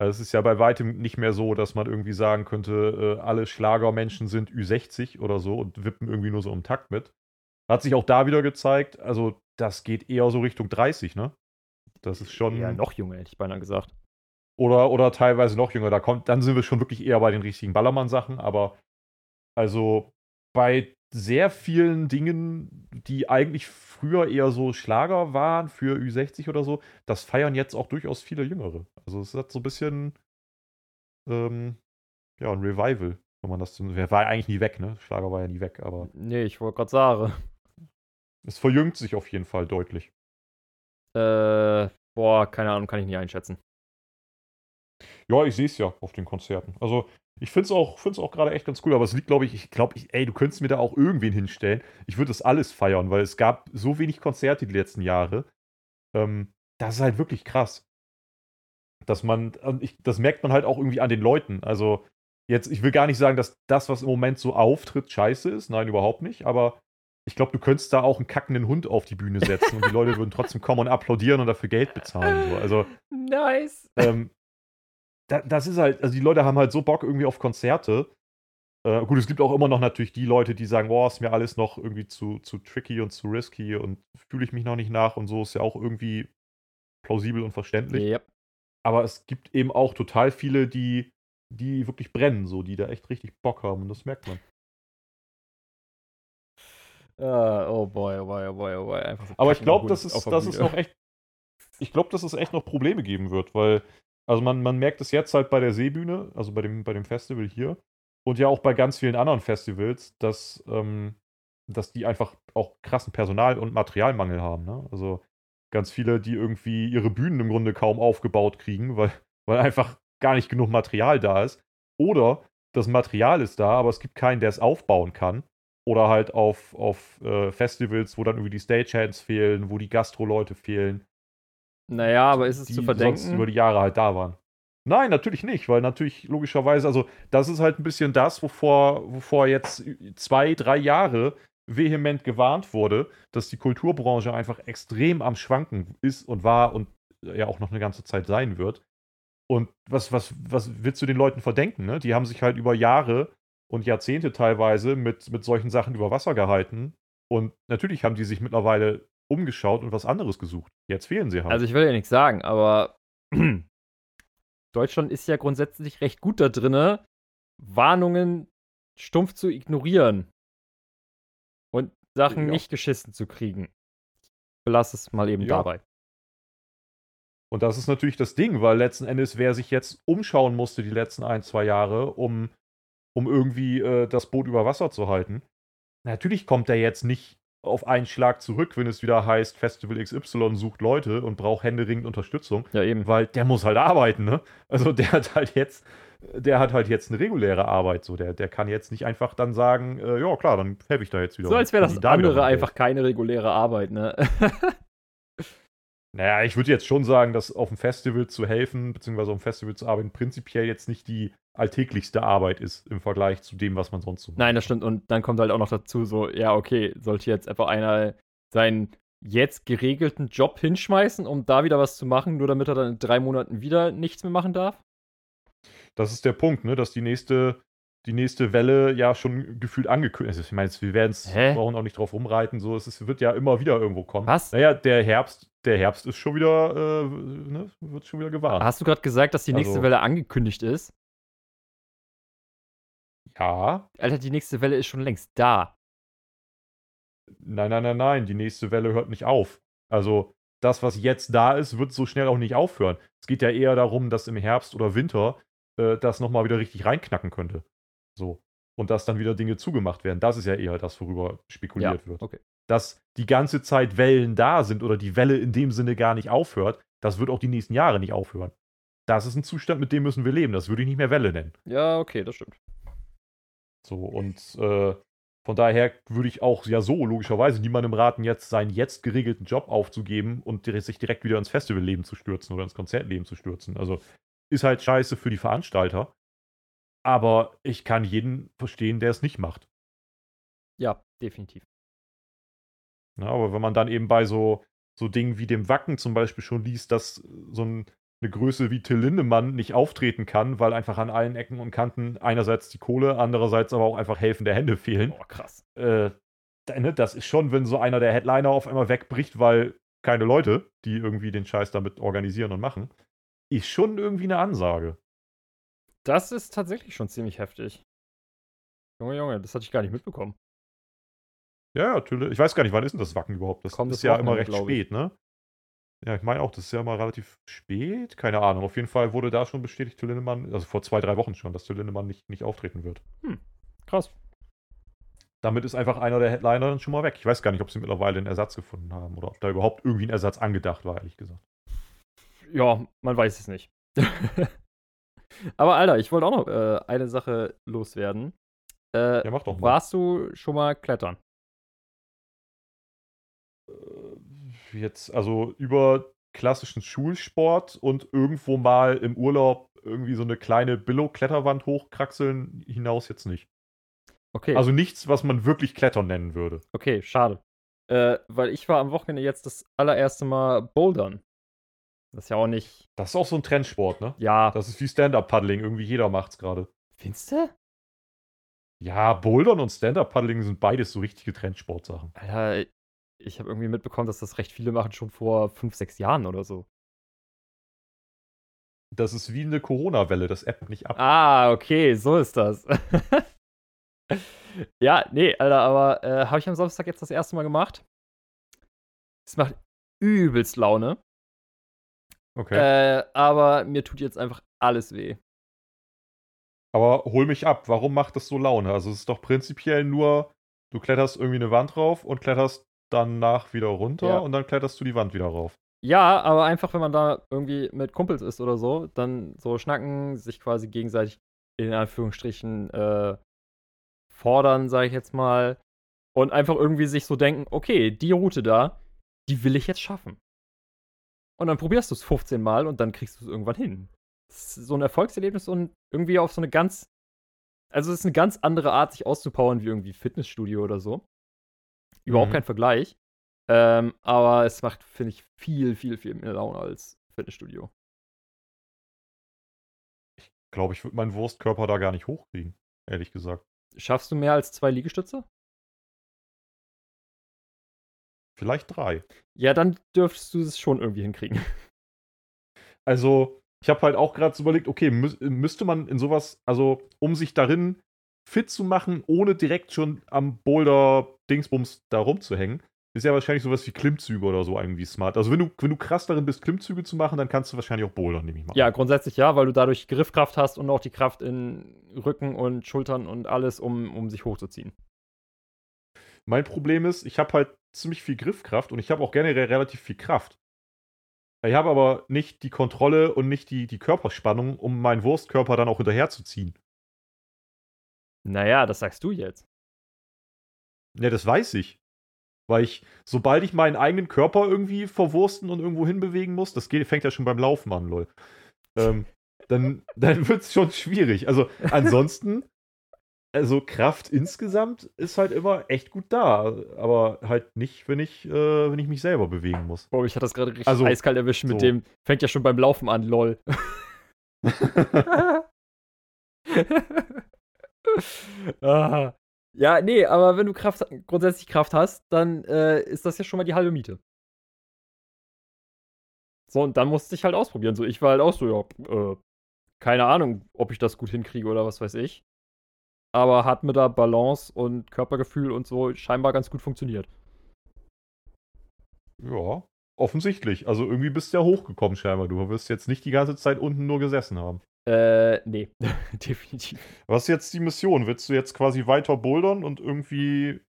Also es ist ja bei weitem nicht mehr so, dass man irgendwie sagen könnte, äh, alle Schlagermenschen sind Ü60 oder so und wippen irgendwie nur so im Takt mit. Hat sich auch da wieder gezeigt, also das geht eher so Richtung 30, ne? Das ist schon. Ja, noch jünger, hätte ich beinahe gesagt. Oder, oder teilweise noch jünger. Da kommt, dann sind wir schon wirklich eher bei den richtigen Ballermann-Sachen, aber also bei sehr vielen Dingen, die eigentlich früher eher so Schlager waren für Ü60 oder so, das feiern jetzt auch durchaus viele Jüngere. Also es hat so ein bisschen ähm, ja, ein Revival, wenn man das so- war ja eigentlich nie weg, ne? Schlager war ja nie weg, aber Nee, ich wollte gerade sagen. es verjüngt sich auf jeden Fall deutlich. Äh, boah, keine Ahnung, kann ich nicht einschätzen. Ja, ich sehe es ja auf den Konzerten. Also, ich finde es auch, find's auch gerade echt ganz cool, aber es liegt, glaube ich, ich glaube, ich, ey, du könntest mir da auch irgendwen hinstellen. Ich würde das alles feiern, weil es gab so wenig Konzerte die letzten Jahre. Ähm, das ist halt wirklich krass. Dass man, ich, das merkt man halt auch irgendwie an den Leuten. Also, jetzt, ich will gar nicht sagen, dass das, was im Moment so auftritt, scheiße ist. Nein, überhaupt nicht. Aber ich glaube, du könntest da auch einen kackenden Hund auf die Bühne setzen und die Leute würden trotzdem kommen und applaudieren und dafür Geld bezahlen. So. Also, [LAUGHS] Nice. ähm, da, das ist halt, also die Leute haben halt so Bock irgendwie auf Konzerte. Äh, gut, es gibt auch immer noch natürlich die Leute, die sagen, boah, ist mir alles noch irgendwie zu, zu tricky und zu risky und fühle ich mich noch nicht nach und so ist ja auch irgendwie plausibel und verständlich. Yep. Aber es gibt eben auch total viele, die, die wirklich brennen, so, die da echt richtig Bock haben und das merkt man. Äh, oh boy, oh boy, oh boy, oh boy. Einfach so Aber ich glaube, dass es, dass es noch echt. Ich glaube, dass es echt noch Probleme geben wird, weil, also man, man merkt es jetzt halt bei der Seebühne, also bei dem, bei dem Festival hier, und ja auch bei ganz vielen anderen Festivals, dass, ähm, dass die einfach auch krassen Personal- und Materialmangel haben. Ne? Also ganz viele, die irgendwie ihre Bühnen im Grunde kaum aufgebaut kriegen, weil, [LAUGHS] weil einfach gar nicht genug Material da ist. Oder das Material ist da, aber es gibt keinen, der es aufbauen kann. Oder halt auf, auf äh, Festivals, wo dann irgendwie die Stagehands fehlen, wo die Gastro-Leute fehlen, Naja, aber ist es die zu sonst verdenken? über die Jahre halt da waren. Nein, natürlich nicht, weil natürlich logischerweise, also das ist halt ein bisschen das, wovor, wovor jetzt zwei, drei Jahre vehement gewarnt wurde, dass die Kulturbranche einfach extrem am Schwanken ist und war und ja auch noch eine ganze Zeit sein wird. Und was, was, was willst du den Leuten verdenken? Ne? Die haben sich halt über Jahre und Jahrzehnte teilweise mit, mit solchen Sachen über Wasser gehalten. Und natürlich haben die sich mittlerweile umgeschaut und was anderes gesucht. Jetzt fehlen sie halt. Also ich will ja nichts sagen, aber [CLEARS THROAT] Deutschland ist ja grundsätzlich recht gut da drinne, Warnungen stumpf zu ignorieren und Sachen Ja. nicht geschissen zu kriegen. Ich belasse es mal eben Ja. dabei. Und das ist natürlich das Ding, weil letzten Endes, wer sich jetzt umschauen musste die letzten ein, zwei Jahre, um um irgendwie äh, das Boot über Wasser zu halten. Natürlich kommt er jetzt nicht auf einen Schlag zurück, wenn es wieder heißt, Festival XY sucht Leute und braucht händeringend Unterstützung. Ja, eben. Weil der muss halt arbeiten, ne? Also der hat halt jetzt, der hat halt jetzt eine reguläre Arbeit. So, der, der kann jetzt nicht einfach dann sagen, äh, ja klar, dann helfe ich da jetzt wieder. So als wäre das da andere einfach keine reguläre Arbeit, ne? [LAUGHS] naja, ich würde jetzt schon sagen, dass auf dem Festival zu helfen, beziehungsweise auf dem Festival zu arbeiten, prinzipiell jetzt nicht die alltäglichste Arbeit ist im Vergleich zu dem, was man sonst so macht. Nein, das stimmt. Und dann kommt halt auch noch dazu, so, ja, okay, sollte jetzt einfach einer seinen jetzt geregelten Job hinschmeißen, um da wieder was zu machen, nur damit er dann in drei Monaten wieder nichts mehr machen darf? Das ist der Punkt, ne, dass die nächste, die nächste Welle ja schon gefühlt angekündigt ist. Ich meine, wir werden es, brauchen auch nicht drauf rumreiten, so, es ist, wird ja immer wieder irgendwo kommen. Was? Naja, der Herbst, der Herbst ist schon wieder, äh, ne, wird schon wieder gewarnt. Hast du gerade gesagt, dass die nächste also, Welle angekündigt ist? Ja. Alter, die nächste Welle ist schon längst da. Nein, nein, nein, nein. Die nächste Welle hört nicht auf. Also, das, was jetzt da ist, wird so schnell auch nicht aufhören. Es geht ja eher darum, dass im Herbst oder Winter äh, das nochmal wieder richtig reinknacken könnte. So. Und dass dann wieder Dinge zugemacht werden. Das ist ja eher das, worüber spekuliert ja, wird. Okay. Dass die ganze Zeit Wellen da sind oder die Welle in dem Sinne gar nicht aufhört, das wird auch die nächsten Jahre nicht aufhören. Das ist ein Zustand, mit dem müssen wir leben. Das würde ich nicht mehr Welle nennen. Ja, okay, das stimmt. So, und äh, von daher würde ich auch ja so logischerweise niemandem raten, jetzt seinen jetzt geregelten Job aufzugeben und sich direkt wieder ins Festivalleben zu stürzen oder ins Konzertleben zu stürzen. Also ist halt scheiße für die Veranstalter. Aber ich kann jeden verstehen, der es nicht macht. Ja, definitiv. Na, aber wenn man dann eben bei so, so Dingen wie dem Wacken zum Beispiel schon liest, dass so ein eine Größe wie Till Lindemann nicht auftreten kann, weil einfach an allen Ecken und Kanten einerseits die Kohle, andererseits aber auch einfach helfende Hände fehlen. Boah, krass. Äh, ne, das ist schon, wenn so einer der Headliner auf einmal wegbricht, weil keine Leute, die irgendwie den Scheiß damit organisieren und machen, ist schon irgendwie eine Ansage. Das ist tatsächlich schon ziemlich heftig. Junge, Junge, das hatte ich gar nicht mitbekommen. Ja, natürlich. Ich weiß gar nicht, wann ist denn das Wacken überhaupt? Das Kommt ist ja immer recht spät, ne? Ja, ich meine auch, das ist ja mal relativ spät. Keine Ahnung. Auf jeden Fall wurde da schon bestätigt, Till Lindemann, also vor zwei, drei Wochen schon, dass Till Lindemann nicht, nicht auftreten wird. Hm, krass. Damit ist einfach einer der Headliner dann schon mal weg. Ich weiß gar nicht, ob sie mittlerweile einen Ersatz gefunden haben oder ob da überhaupt irgendwie ein Ersatz angedacht war, ehrlich gesagt. Ja, man weiß es nicht. [LAUGHS] Aber Alter, ich wollte auch noch äh, eine Sache loswerden. Äh, ja, mach doch mal. Warst du schon mal klettern? Jetzt, also über klassischen Schulsport und irgendwo mal im Urlaub irgendwie so eine kleine Billo-Kletterwand hochkraxeln hinaus jetzt nicht. Okay. Also nichts, was man wirklich Klettern nennen würde. Okay, schade. Äh, weil ich war am Wochenende jetzt das allererste Mal Bouldern. Das ist ja auch nicht. Das ist auch so ein Trendsport, ne? Ja. Das ist wie Stand-Up-Paddling. Irgendwie jeder macht's gerade. Findest du? Ja, Bouldern und Stand-Up-Paddling sind beides so richtige Trendsportsachen. Alter, ich habe irgendwie mitbekommen, dass das recht viele machen schon vor fünf, sechs Jahren oder so. Das ist wie eine Corona-Welle, das App nicht ab. Ah, okay, so ist das. [LAUGHS] ja, nee, Alter, aber äh, habe ich am Samstag jetzt das erste Mal gemacht. Es macht übelst Laune. Okay. Äh, aber mir tut jetzt einfach alles weh. Aber hol mich ab, warum macht das so Laune? Also es ist doch prinzipiell nur, du kletterst irgendwie eine Wand drauf und kletterst danach wieder runter ja. und dann kletterst du die Wand wieder rauf. Ja, aber einfach, wenn man da irgendwie mit Kumpels ist oder so, dann so schnacken, sich quasi gegenseitig in Anführungsstrichen äh, fordern, sage ich jetzt mal. Und einfach irgendwie sich so denken, okay, die Route da, die will ich jetzt schaffen. Und dann probierst du es 15 Mal und dann kriegst du es irgendwann hin. Das ist so ein Erfolgserlebnis und irgendwie auf so eine ganz. Also, es ist eine ganz andere Art, sich auszupowern wie irgendwie Fitnessstudio oder so. Überhaupt mhm. kein Vergleich. Ähm, aber es macht, finde ich, viel, viel, viel mehr Laune als Fitnessstudio. Ich glaube, ich würde meinen Wurstkörper da gar nicht hochkriegen, ehrlich gesagt. Schaffst du mehr als zwei Liegestütze? Vielleicht drei. Ja, dann dürftest du es schon irgendwie hinkriegen. [LAUGHS] Also, ich habe halt auch gerade so überlegt, okay, mü müsste man in sowas, also um sich darin fit zu machen, ohne direkt schon am Boulder Dingsbums da rumzuhängen, ist ja wahrscheinlich sowas wie Klimmzüge oder so irgendwie smart. Also wenn du, wenn du krass darin bist, Klimmzüge zu machen, dann kannst du wahrscheinlich auch bouldern, nehme ich mal. Ja, grundsätzlich ja, weil du dadurch Griffkraft hast und auch die Kraft in Rücken und Schultern und alles, um, um sich hochzuziehen. Mein Problem ist, ich habe halt ziemlich viel Griffkraft und ich habe auch generell relativ viel Kraft. Ich habe aber nicht die Kontrolle und nicht die, die Körperspannung, um meinen Wurstkörper dann auch hinterherzuziehen. Naja, das sagst du jetzt. Ja, das weiß ich. Weil ich, sobald ich meinen eigenen Körper irgendwie verwursten und irgendwo hinbewegen muss, das geht, fängt ja schon beim Laufen an, lol. Ähm, dann [LAUGHS] dann wird es schon schwierig. Also ansonsten, also Kraft insgesamt ist halt immer echt gut da. Aber halt nicht, wenn ich, äh, wenn ich mich selber bewegen muss. Boah, ich hatte das gerade richtig Also, eiskalt erwischt mit so. dem, fängt ja schon beim Laufen an, lol. [LAUGHS] [LAUGHS] ah. Ja, nee, aber wenn du Kraft, grundsätzlich Kraft hast, dann äh, ist das ja schon mal die halbe Miete. So, und dann musste ich halt ausprobieren. So, ich war halt auch so, ja, äh, keine Ahnung, ob ich das gut hinkriege oder was weiß ich. Aber hat mir da Balance und Körpergefühl und so scheinbar ganz gut funktioniert. ja, offensichtlich. Also irgendwie bist du ja hochgekommen, scheinbar. Du wirst jetzt nicht die ganze Zeit unten nur gesessen haben. Äh, nee, [LAUGHS] definitiv. Was ist jetzt die Mission? Willst du jetzt quasi weiter bouldern und irgendwie.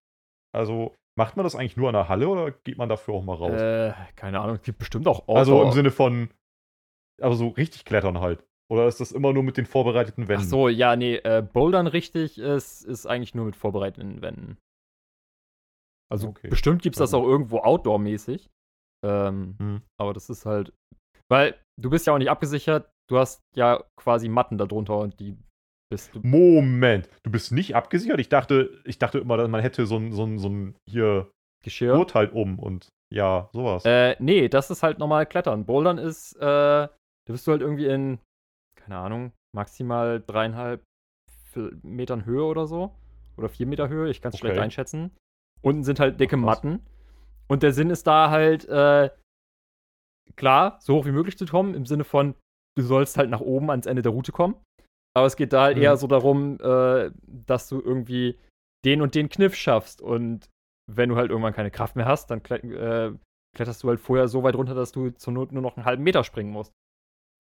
Also, macht man das eigentlich nur an der Halle oder geht man dafür auch mal raus? Äh, keine Ahnung, es gibt bestimmt auch also im Sinne von. Aber so richtig klettern halt. Oder ist das immer nur mit den vorbereiteten Ach Wänden? so, ja, nee, äh, Bouldern richtig ist, ist eigentlich nur mit vorbereiteten Wänden. Also Okay. bestimmt gibt es das auch irgendwo Outdoor-mäßig. Ähm, Hm. aber das ist halt. Weil du bist ja auch nicht abgesichert, du hast ja quasi Matten darunter und die bist du. Moment, du bist nicht abgesichert? Ich dachte, ich dachte immer, man hätte so ein, so ein, so ein hier Geschirr. Gurt halt um und ja, sowas. Äh, nee, das ist halt normal Klettern. Bouldern ist, äh, da bist du halt irgendwie in, keine Ahnung, maximal dreieinhalb Metern Höhe oder so. Oder vier Meter Höhe, ich kann es schlecht Okay. einschätzen. Unten sind halt dicke Ach. Matten. Und der Sinn ist da halt, äh, klar, so hoch wie möglich zu kommen, im Sinne von, du sollst halt nach oben ans Ende der Route kommen. Aber es geht da halt Mhm. eher so darum, äh, dass du irgendwie den und den Kniff schaffst. Und wenn du halt irgendwann keine Kraft mehr hast, dann äh, kletterst du halt vorher so weit runter, dass du zur Not nur noch einen halben Meter springen musst.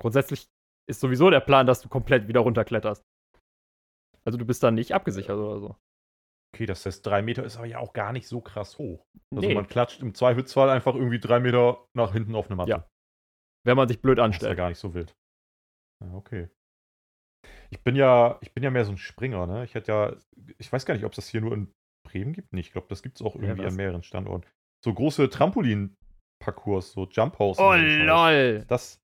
Grundsätzlich ist sowieso der Plan, dass du komplett wieder runterkletterst. Also du bist dann nicht abgesichert oder so. Okay, das heißt, drei Meter ist aber ja auch gar nicht so krass hoch. Also Nee, man klatscht im Zweifelsfall einfach irgendwie drei Meter nach hinten auf eine Matte. Ja, wenn man sich blöd Das ist ja anstellt. gar nicht so wild. Ja, okay. Ich bin ja, ich bin ja mehr so ein Springer, ne? Ich hätte ja, ich weiß gar nicht, ob es das hier nur in Bremen gibt. Nee, ich glaube, das gibt es auch Ja, irgendwie was? an mehreren Standorten. So große Trampolin-Parcours, so Jump House. Oh lol. Das,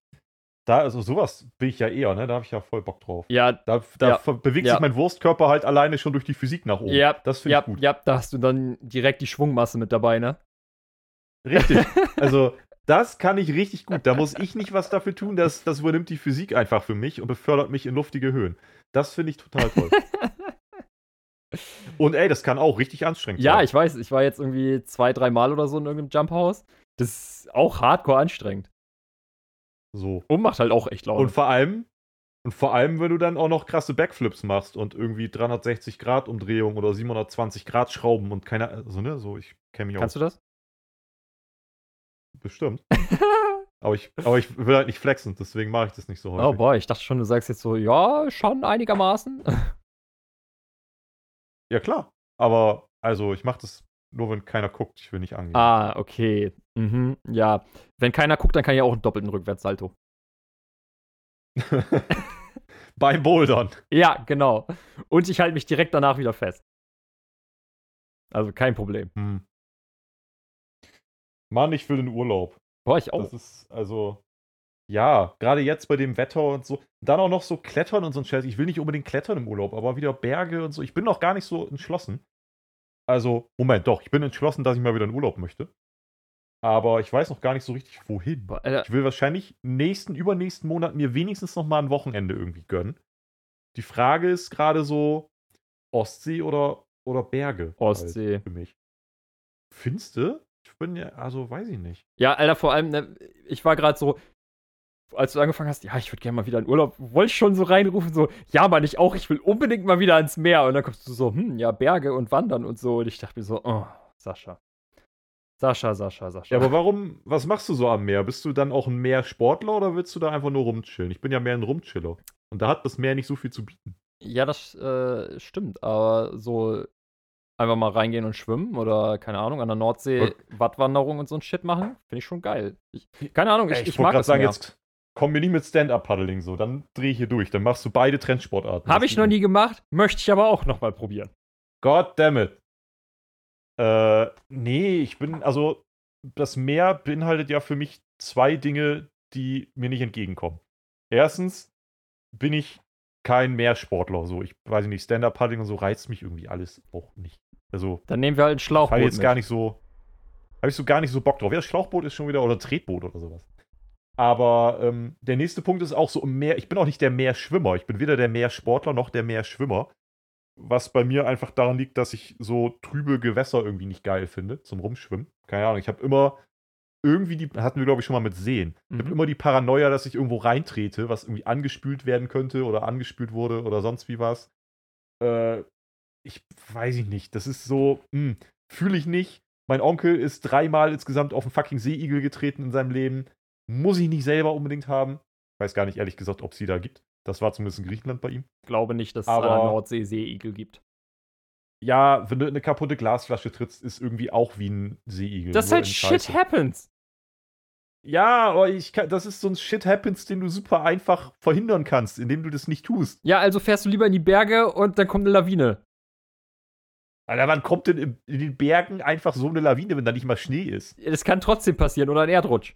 da, also sowas bin ich ja eher, ne? Da habe ich ja voll Bock drauf. Ja, Da, da Ja. bewegt Ja. sich mein Wurstkörper halt alleine schon durch die Physik nach oben. ja, Das finde ja, ich gut. ja, da hast du dann direkt die Schwungmasse mit dabei, ne? Richtig. [LAUGHS] Also, das kann ich richtig gut. Da muss ich nicht was dafür tun. Das, das übernimmt die Physik einfach für mich und befördert mich in luftige Höhen. Das finde ich total toll. [LAUGHS] und ey, das kann auch richtig anstrengend Ja, sein. ich weiß, ich war jetzt irgendwie zwei, drei Mal oder so in irgendeinem Jump House. Das ist auch hardcore anstrengend. So. Und macht halt auch echt Laune. Und vor allem, und vor allem, wenn du dann auch noch krasse Backflips machst und irgendwie 360 Grad Umdrehung oder 720 Grad Schrauben und keine, also ne, so, ich kenne mich Kannst auch du das? Bestimmt. [LAUGHS] Aber ich, aber ich will halt nicht flexen, deswegen mache ich das nicht so häufig. Oh boy, ich dachte schon, du sagst jetzt so, ja, schon einigermaßen. Ja, klar. Aber, also, ich mache das nur, wenn keiner guckt. Ich will nicht angehen. ah, okay. Mhm, ja. Wenn keiner guckt, dann kann ich auch einen doppelten Rückwärtssalto. [LAUGHS] Beim Bouldern. Ja, genau. Und ich halte mich direkt danach wieder fest. Also kein Problem. Hm. Mann, ich will in Urlaub. Boah, ich auch. Das ist, also, ja, gerade jetzt bei dem Wetter und so. Dann auch noch so Klettern und so ein Scheiß. Ich will nicht unbedingt klettern im Urlaub, aber wieder Berge und so. Ich bin noch gar nicht so entschlossen. Also, Moment, doch, ich bin entschlossen, dass ich mal wieder in Urlaub möchte. Aber ich weiß noch gar nicht so richtig, wohin. Ich will wahrscheinlich nächsten, übernächsten Monat mir wenigstens noch mal ein Wochenende irgendwie gönnen. Die Frage ist gerade so Ostsee oder, oder Berge. Ostsee. Halt für mich. Findest du? Ich bin ja, also weiß ich nicht. Ja, Alter, vor allem, ne, ich war gerade so, als du angefangen hast, ja, ich würde gerne mal wieder in Urlaub, wollte ich schon so reinrufen, so, ja, Mann, ich auch, ich will unbedingt mal wieder ans Meer. Und dann kommst du so, hm, ja, Berge und Wandern und so. Und ich dachte mir so, oh, Sascha. Sascha, Sascha, Sascha. Ja, aber warum, was machst du so am Meer? Bist du dann auch ein Meersportler oder willst du da einfach nur rumchillen? Ich bin ja mehr ein Rumchiller. Und da hat das Meer nicht so viel zu bieten. Ja, das äh, stimmt, aber so einfach mal reingehen und schwimmen oder, keine Ahnung, an der Nordsee Und- Wattwanderung und so ein Shit machen, finde ich schon geil. Ich, keine Ahnung, ich, Ey, ich, wollte mag das sagen, Meer. jetzt komm mir nicht mit Stand-Up-Paddling so. Dann dreh ich hier durch. Dann machst du beide Trendsportarten. Habe ich noch nie gemacht, möchte ich aber auch noch mal probieren. God damn it. Äh, nee, ich bin, also, das Meer beinhaltet ja für mich zwei Dinge, die mir nicht entgegenkommen. Erstens bin ich kein Meersportler. So, ich weiß nicht, Stand-Up-Paddling und so reizt mich irgendwie alles auch nicht. Also, Dann nehmen wir halt ein Schlauchboot habe jetzt mit. gar nicht so, habe ich so gar nicht so Bock drauf. Ja, Schlauchboot ist schon wieder, oder Tretboot oder sowas. Aber ähm, der nächste Punkt ist auch so im Meer. Ich bin auch nicht der Meerschwimmer. Ich bin weder der Meersportler noch der Meerschwimmer. Was bei mir einfach daran liegt, dass ich so trübe Gewässer irgendwie nicht geil finde zum Rumschwimmen. Keine Ahnung. Ich habe immer irgendwie die, hatten wir glaube ich schon mal mit Seen. Ich habe Mhm. immer die Paranoia, dass ich irgendwo reintrete, was irgendwie angespült werden könnte oder angespült wurde oder sonst wie was. Äh, ich weiß ich nicht. Das ist so, hm, fühle ich nicht. Mein Onkel ist dreimal insgesamt auf einen fucking Seeigel getreten in seinem Leben. Muss ich nicht selber unbedingt haben. Weiß gar nicht ehrlich gesagt, ob es die da gibt. Das war zumindest in Griechenland bei ihm. Ich glaube nicht, dass es Aber- an der Nordsee Seeigel gibt. Ja, wenn du in eine kaputte Glasflasche trittst, ist irgendwie auch wie ein Seeigel. Das ist halt in shit Scheiße. happens. Ja, aber ich kann, das ist so ein Shit happens, den du super einfach verhindern kannst, indem du das nicht tust. Ja, also fährst du lieber in die Berge und dann kommt eine Lawine. Alter, wann kommt denn in, in den Bergen einfach so eine Lawine, wenn da nicht mal Schnee ist? Das kann trotzdem passieren oder ein Erdrutsch.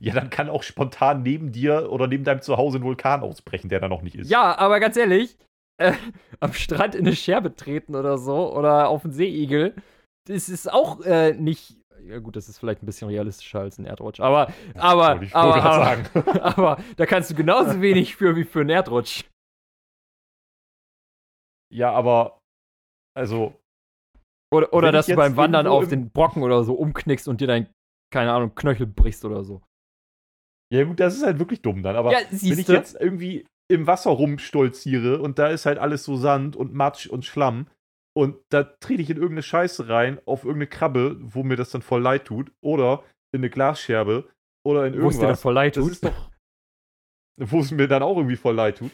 Ja, dann kann auch spontan neben dir oder neben deinem Zuhause ein Vulkan ausbrechen, der da noch nicht ist. Ja, aber ganz ehrlich, äh, am Strand in eine Scherbe treten oder so oder auf einen Seeigel, das ist auch äh, nicht. Ja, gut, das ist vielleicht ein bisschen realistischer als ein Erdrutsch. Aber, aber, ich aber, aber, sagen. [LAUGHS] aber da kannst du genauso wenig für wie für einen Erdrutsch. Ja, aber also, Oder, oder dass du beim Wandern auf den Brocken oder so umknickst und dir dein, keine Ahnung, Knöchel brichst oder so. ja gut, das ist halt wirklich dumm dann. Aber ja, wenn ich jetzt irgendwie im Wasser rumstolziere und da ist halt alles so Sand und Matsch und Schlamm und da trete ich in irgendeine Scheiße rein, auf irgendeine Krabbe, wo mir das dann voll leid tut, oder in eine Glasscherbe oder in Wo es dir dann irgendwas, voll leid das tut. ist doch, wo es mir dann auch irgendwie voll leid tut.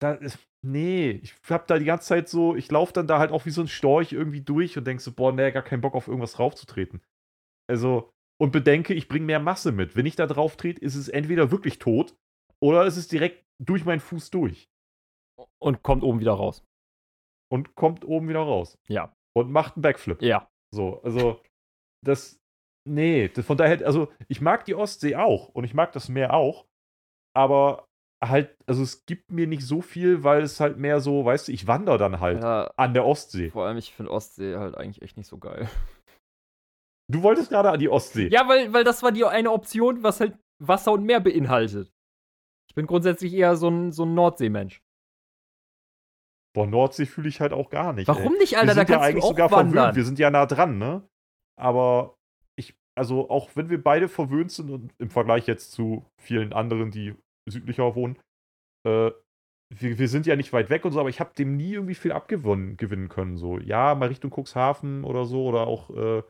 Da ist, nee, ich hab da die ganze Zeit so, ich laufe dann da halt auch wie so ein Storch irgendwie durch und denk so, boah, nee, gar keinen Bock auf irgendwas raufzutreten. Also, und bedenke, ich bringe mehr Masse mit. Wenn ich da drauf trete, ist es entweder wirklich tot oder ist es direkt durch meinen Fuß durch Und kommt oben wieder raus. und kommt oben wieder raus Ja. und macht einen Backflip. Ja. So, also, das, nee, das, von daher, also, ich mag die Ostsee auch und ich mag das Meer auch, aber halt, also, es gibt mir nicht so viel, weil es halt mehr so, weißt du, ich wandere dann halt ja. an der Ostsee. Vor allem, ich finde Ostsee halt eigentlich echt nicht so geil. [LAUGHS] Du wolltest gerade an die Ostsee. Ja, weil, weil das war die eine Option, was halt Wasser und Meer beinhaltet. Ich bin grundsätzlich eher so ein, so ein Nordseemensch. Boah, Nordsee fühle ich halt auch gar nicht. Warum ey. nicht, Alter? wir Da sind ja kannst eigentlich sogar verwöhnt. wandern. Wir sind ja nah dran, ne? Aber ich, also auch wenn wir beide verwöhnt sind und im Vergleich jetzt zu vielen anderen, die südlicher wohnen, äh, wir, wir sind ja nicht weit weg und so, aber ich habe dem nie irgendwie viel abgewinnen gewinnen können. So, ja, mal Richtung Cuxhaven oder so oder auch äh,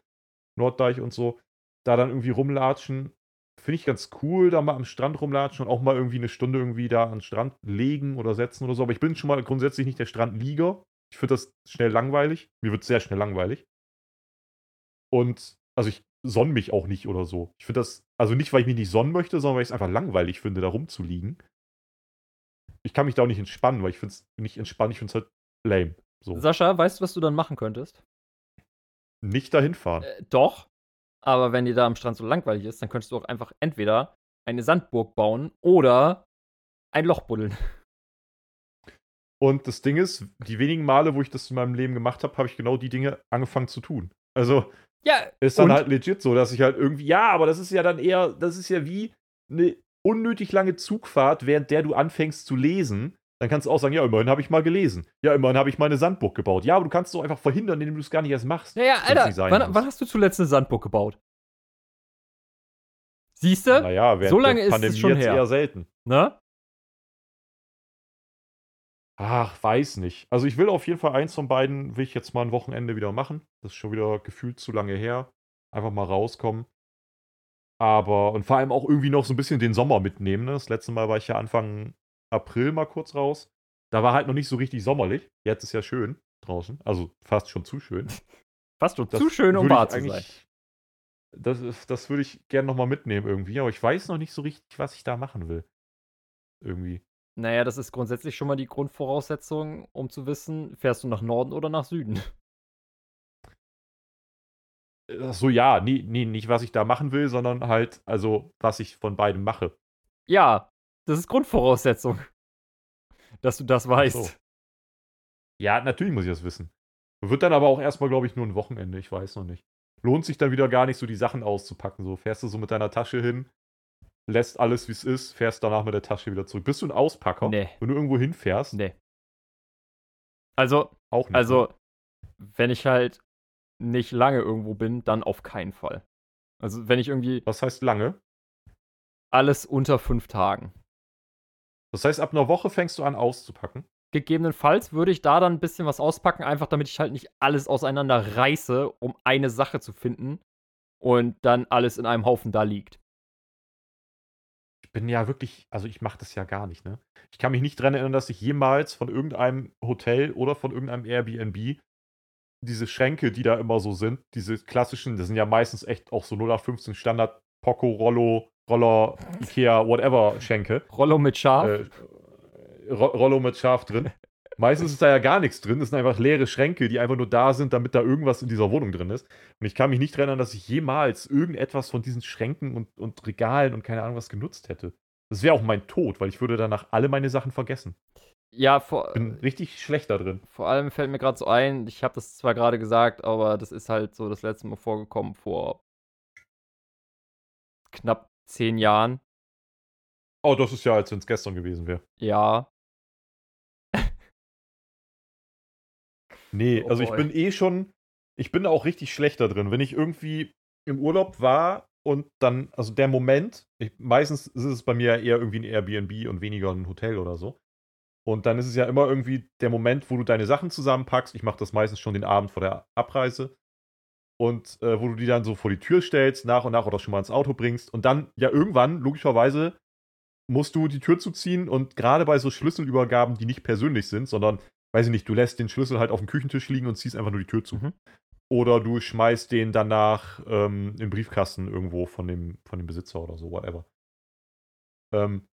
Norddeich und so, da dann irgendwie rumlatschen. Finde ich ganz cool, da mal am Strand rumlatschen und auch mal irgendwie eine Stunde irgendwie da an den Strand legen oder setzen oder so. Aber ich bin schon mal grundsätzlich nicht der Strandlieger. Ich finde das schnell langweilig. Mir wird sehr schnell langweilig. Und also ich sonne mich auch nicht oder so. Ich finde das, also nicht, weil ich mich nicht sonnen möchte, sondern weil ich es einfach langweilig finde, da rumzuliegen. Ich kann mich da auch nicht entspannen, weil ich finde es nicht entspannen, ich finde es halt lame. So. Sascha, weißt du, was du dann machen könntest? Nicht dahin fahren. Äh, doch. Aber wenn dir da am Strand so langweilig ist, dann könntest du auch einfach entweder eine Sandburg bauen oder ein Loch buddeln. [LAUGHS] Und das Ding ist, die wenigen Male, wo ich das in meinem Leben gemacht habe, habe ich genau die Dinge angefangen zu tun. Also Ja, ist dann halt legit so, dass ich halt irgendwie, ja, aber das ist ja dann eher, das ist ja wie eine unnötig lange Zugfahrt, während der du anfängst zu lesen. Dann kannst du auch sagen, ja, immerhin habe ich mal gelesen. Ja, immerhin habe ich mal eine Sandburg gebaut. Ja, aber du kannst es doch einfach verhindern, indem du es gar nicht erst machst. Ja, ja, Alter, wann, wann hast du zuletzt eine Sandburg gebaut? Siehst du? Naja, während So lange ist es Pandemie schon jetzt her. eher selten. Ne? Ach, weiß nicht. Also ich will auf jeden Fall eins von beiden, will ich jetzt mal ein Wochenende wieder machen. Das ist schon wieder gefühlt zu lange her. Einfach mal rauskommen. Aber, und vor allem auch irgendwie noch so ein bisschen den Sommer mitnehmen. Ne? Das letzte Mal war ich ja Anfang April mal kurz raus. Da war halt noch nicht so richtig sommerlich. Jetzt ist ja schön draußen. Also fast schon zu schön. [LAUGHS] Fast schon Das zu schön, um wahr zu sein. Das, ist- das würde ich gerne nochmal mitnehmen irgendwie. Aber ich weiß noch nicht so richtig, was ich da machen will. Irgendwie. Naja, das ist grundsätzlich schon mal die Grundvoraussetzung, um zu wissen, fährst du nach Norden oder nach Süden. Ach so, ja, nee, nee, nicht was ich da machen will, sondern halt, also, was ich von beidem mache. Ja, das ist Grundvoraussetzung. [LAUGHS] Dass du das weißt. so. Ja, natürlich muss ich das wissen. Wird dann aber auch erstmal, glaube ich, nur ein Wochenende, ich weiß noch nicht. Lohnt sich dann wieder gar nicht, so die Sachen auszupacken. So fährst du so mit deiner Tasche hin, lässt alles, wie es ist, fährst danach mit der Tasche wieder zurück. Bist du ein Auspacker? Nee. Wenn du irgendwo hinfährst? Nee. Also, Auch nicht. also, wenn ich halt nicht lange irgendwo bin, dann auf keinen Fall. Also, wenn ich irgendwie Was heißt lange? alles unter fünf Tagen. Das heißt, ab einer Woche fängst du an auszupacken. Gegebenenfalls würde ich da dann ein bisschen was auspacken, einfach damit ich halt nicht alles auseinander reiße, um eine Sache zu finden und dann alles in einem Haufen da liegt. Ich bin ja wirklich, also ich mache das ja gar nicht, ne? Ich kann mich nicht dran erinnern, dass ich jemals von irgendeinem Hotel oder von irgendeinem Airbnb diese Schränke, die da immer so sind, diese klassischen, das sind ja meistens echt auch so 0815 Standard Poco, Rollo, Roller, [LAUGHS] Ikea, whatever Schenke. Rollo mit Schaf. Äh, Ro Rollo mit Schaf drin. Meistens ist da ja gar nichts drin. Das sind einfach leere Schränke, die einfach nur da sind, damit da irgendwas in dieser Wohnung drin ist. Und ich kann mich nicht erinnern, dass ich jemals irgendetwas von diesen Schränken und, und Regalen und keine Ahnung was genutzt hätte. Das wäre auch mein Tod, weil ich würde danach alle meine Sachen vergessen. ja, vor, Bin richtig schlecht da drin. vor allem fällt mir gerade so ein, ich habe das zwar gerade gesagt, aber das ist halt so das letzte Mal vorgekommen vor knapp zehn Jahren. Oh, das ist ja, als wenn es gestern gewesen wäre. Ja. Nee, Oh also ich boy. bin eh schon, ich bin auch richtig schlecht da drin. Wenn ich irgendwie im Urlaub war und dann, also der Moment, ich, meistens ist es bei mir eher irgendwie ein Airbnb und weniger ein Hotel oder so. Und dann ist es ja immer irgendwie der Moment, wo du deine Sachen zusammenpackst. Ich mache das meistens schon den Abend vor der Abreise. Und äh, wo du die dann so vor die Tür stellst, nach und nach oder schon mal ins Auto bringst. Und dann ja irgendwann, logischerweise, musst du die Tür zuziehen. Und gerade bei so Schlüsselübergaben, die nicht persönlich sind, sondern weiß ich nicht, du lässt den Schlüssel halt auf dem Küchentisch liegen und ziehst einfach nur die Tür zu. Mhm. Oder du schmeißt den danach ähm, den Briefkasten irgendwo von dem, von dem Besitzer oder so, whatever. Ähm,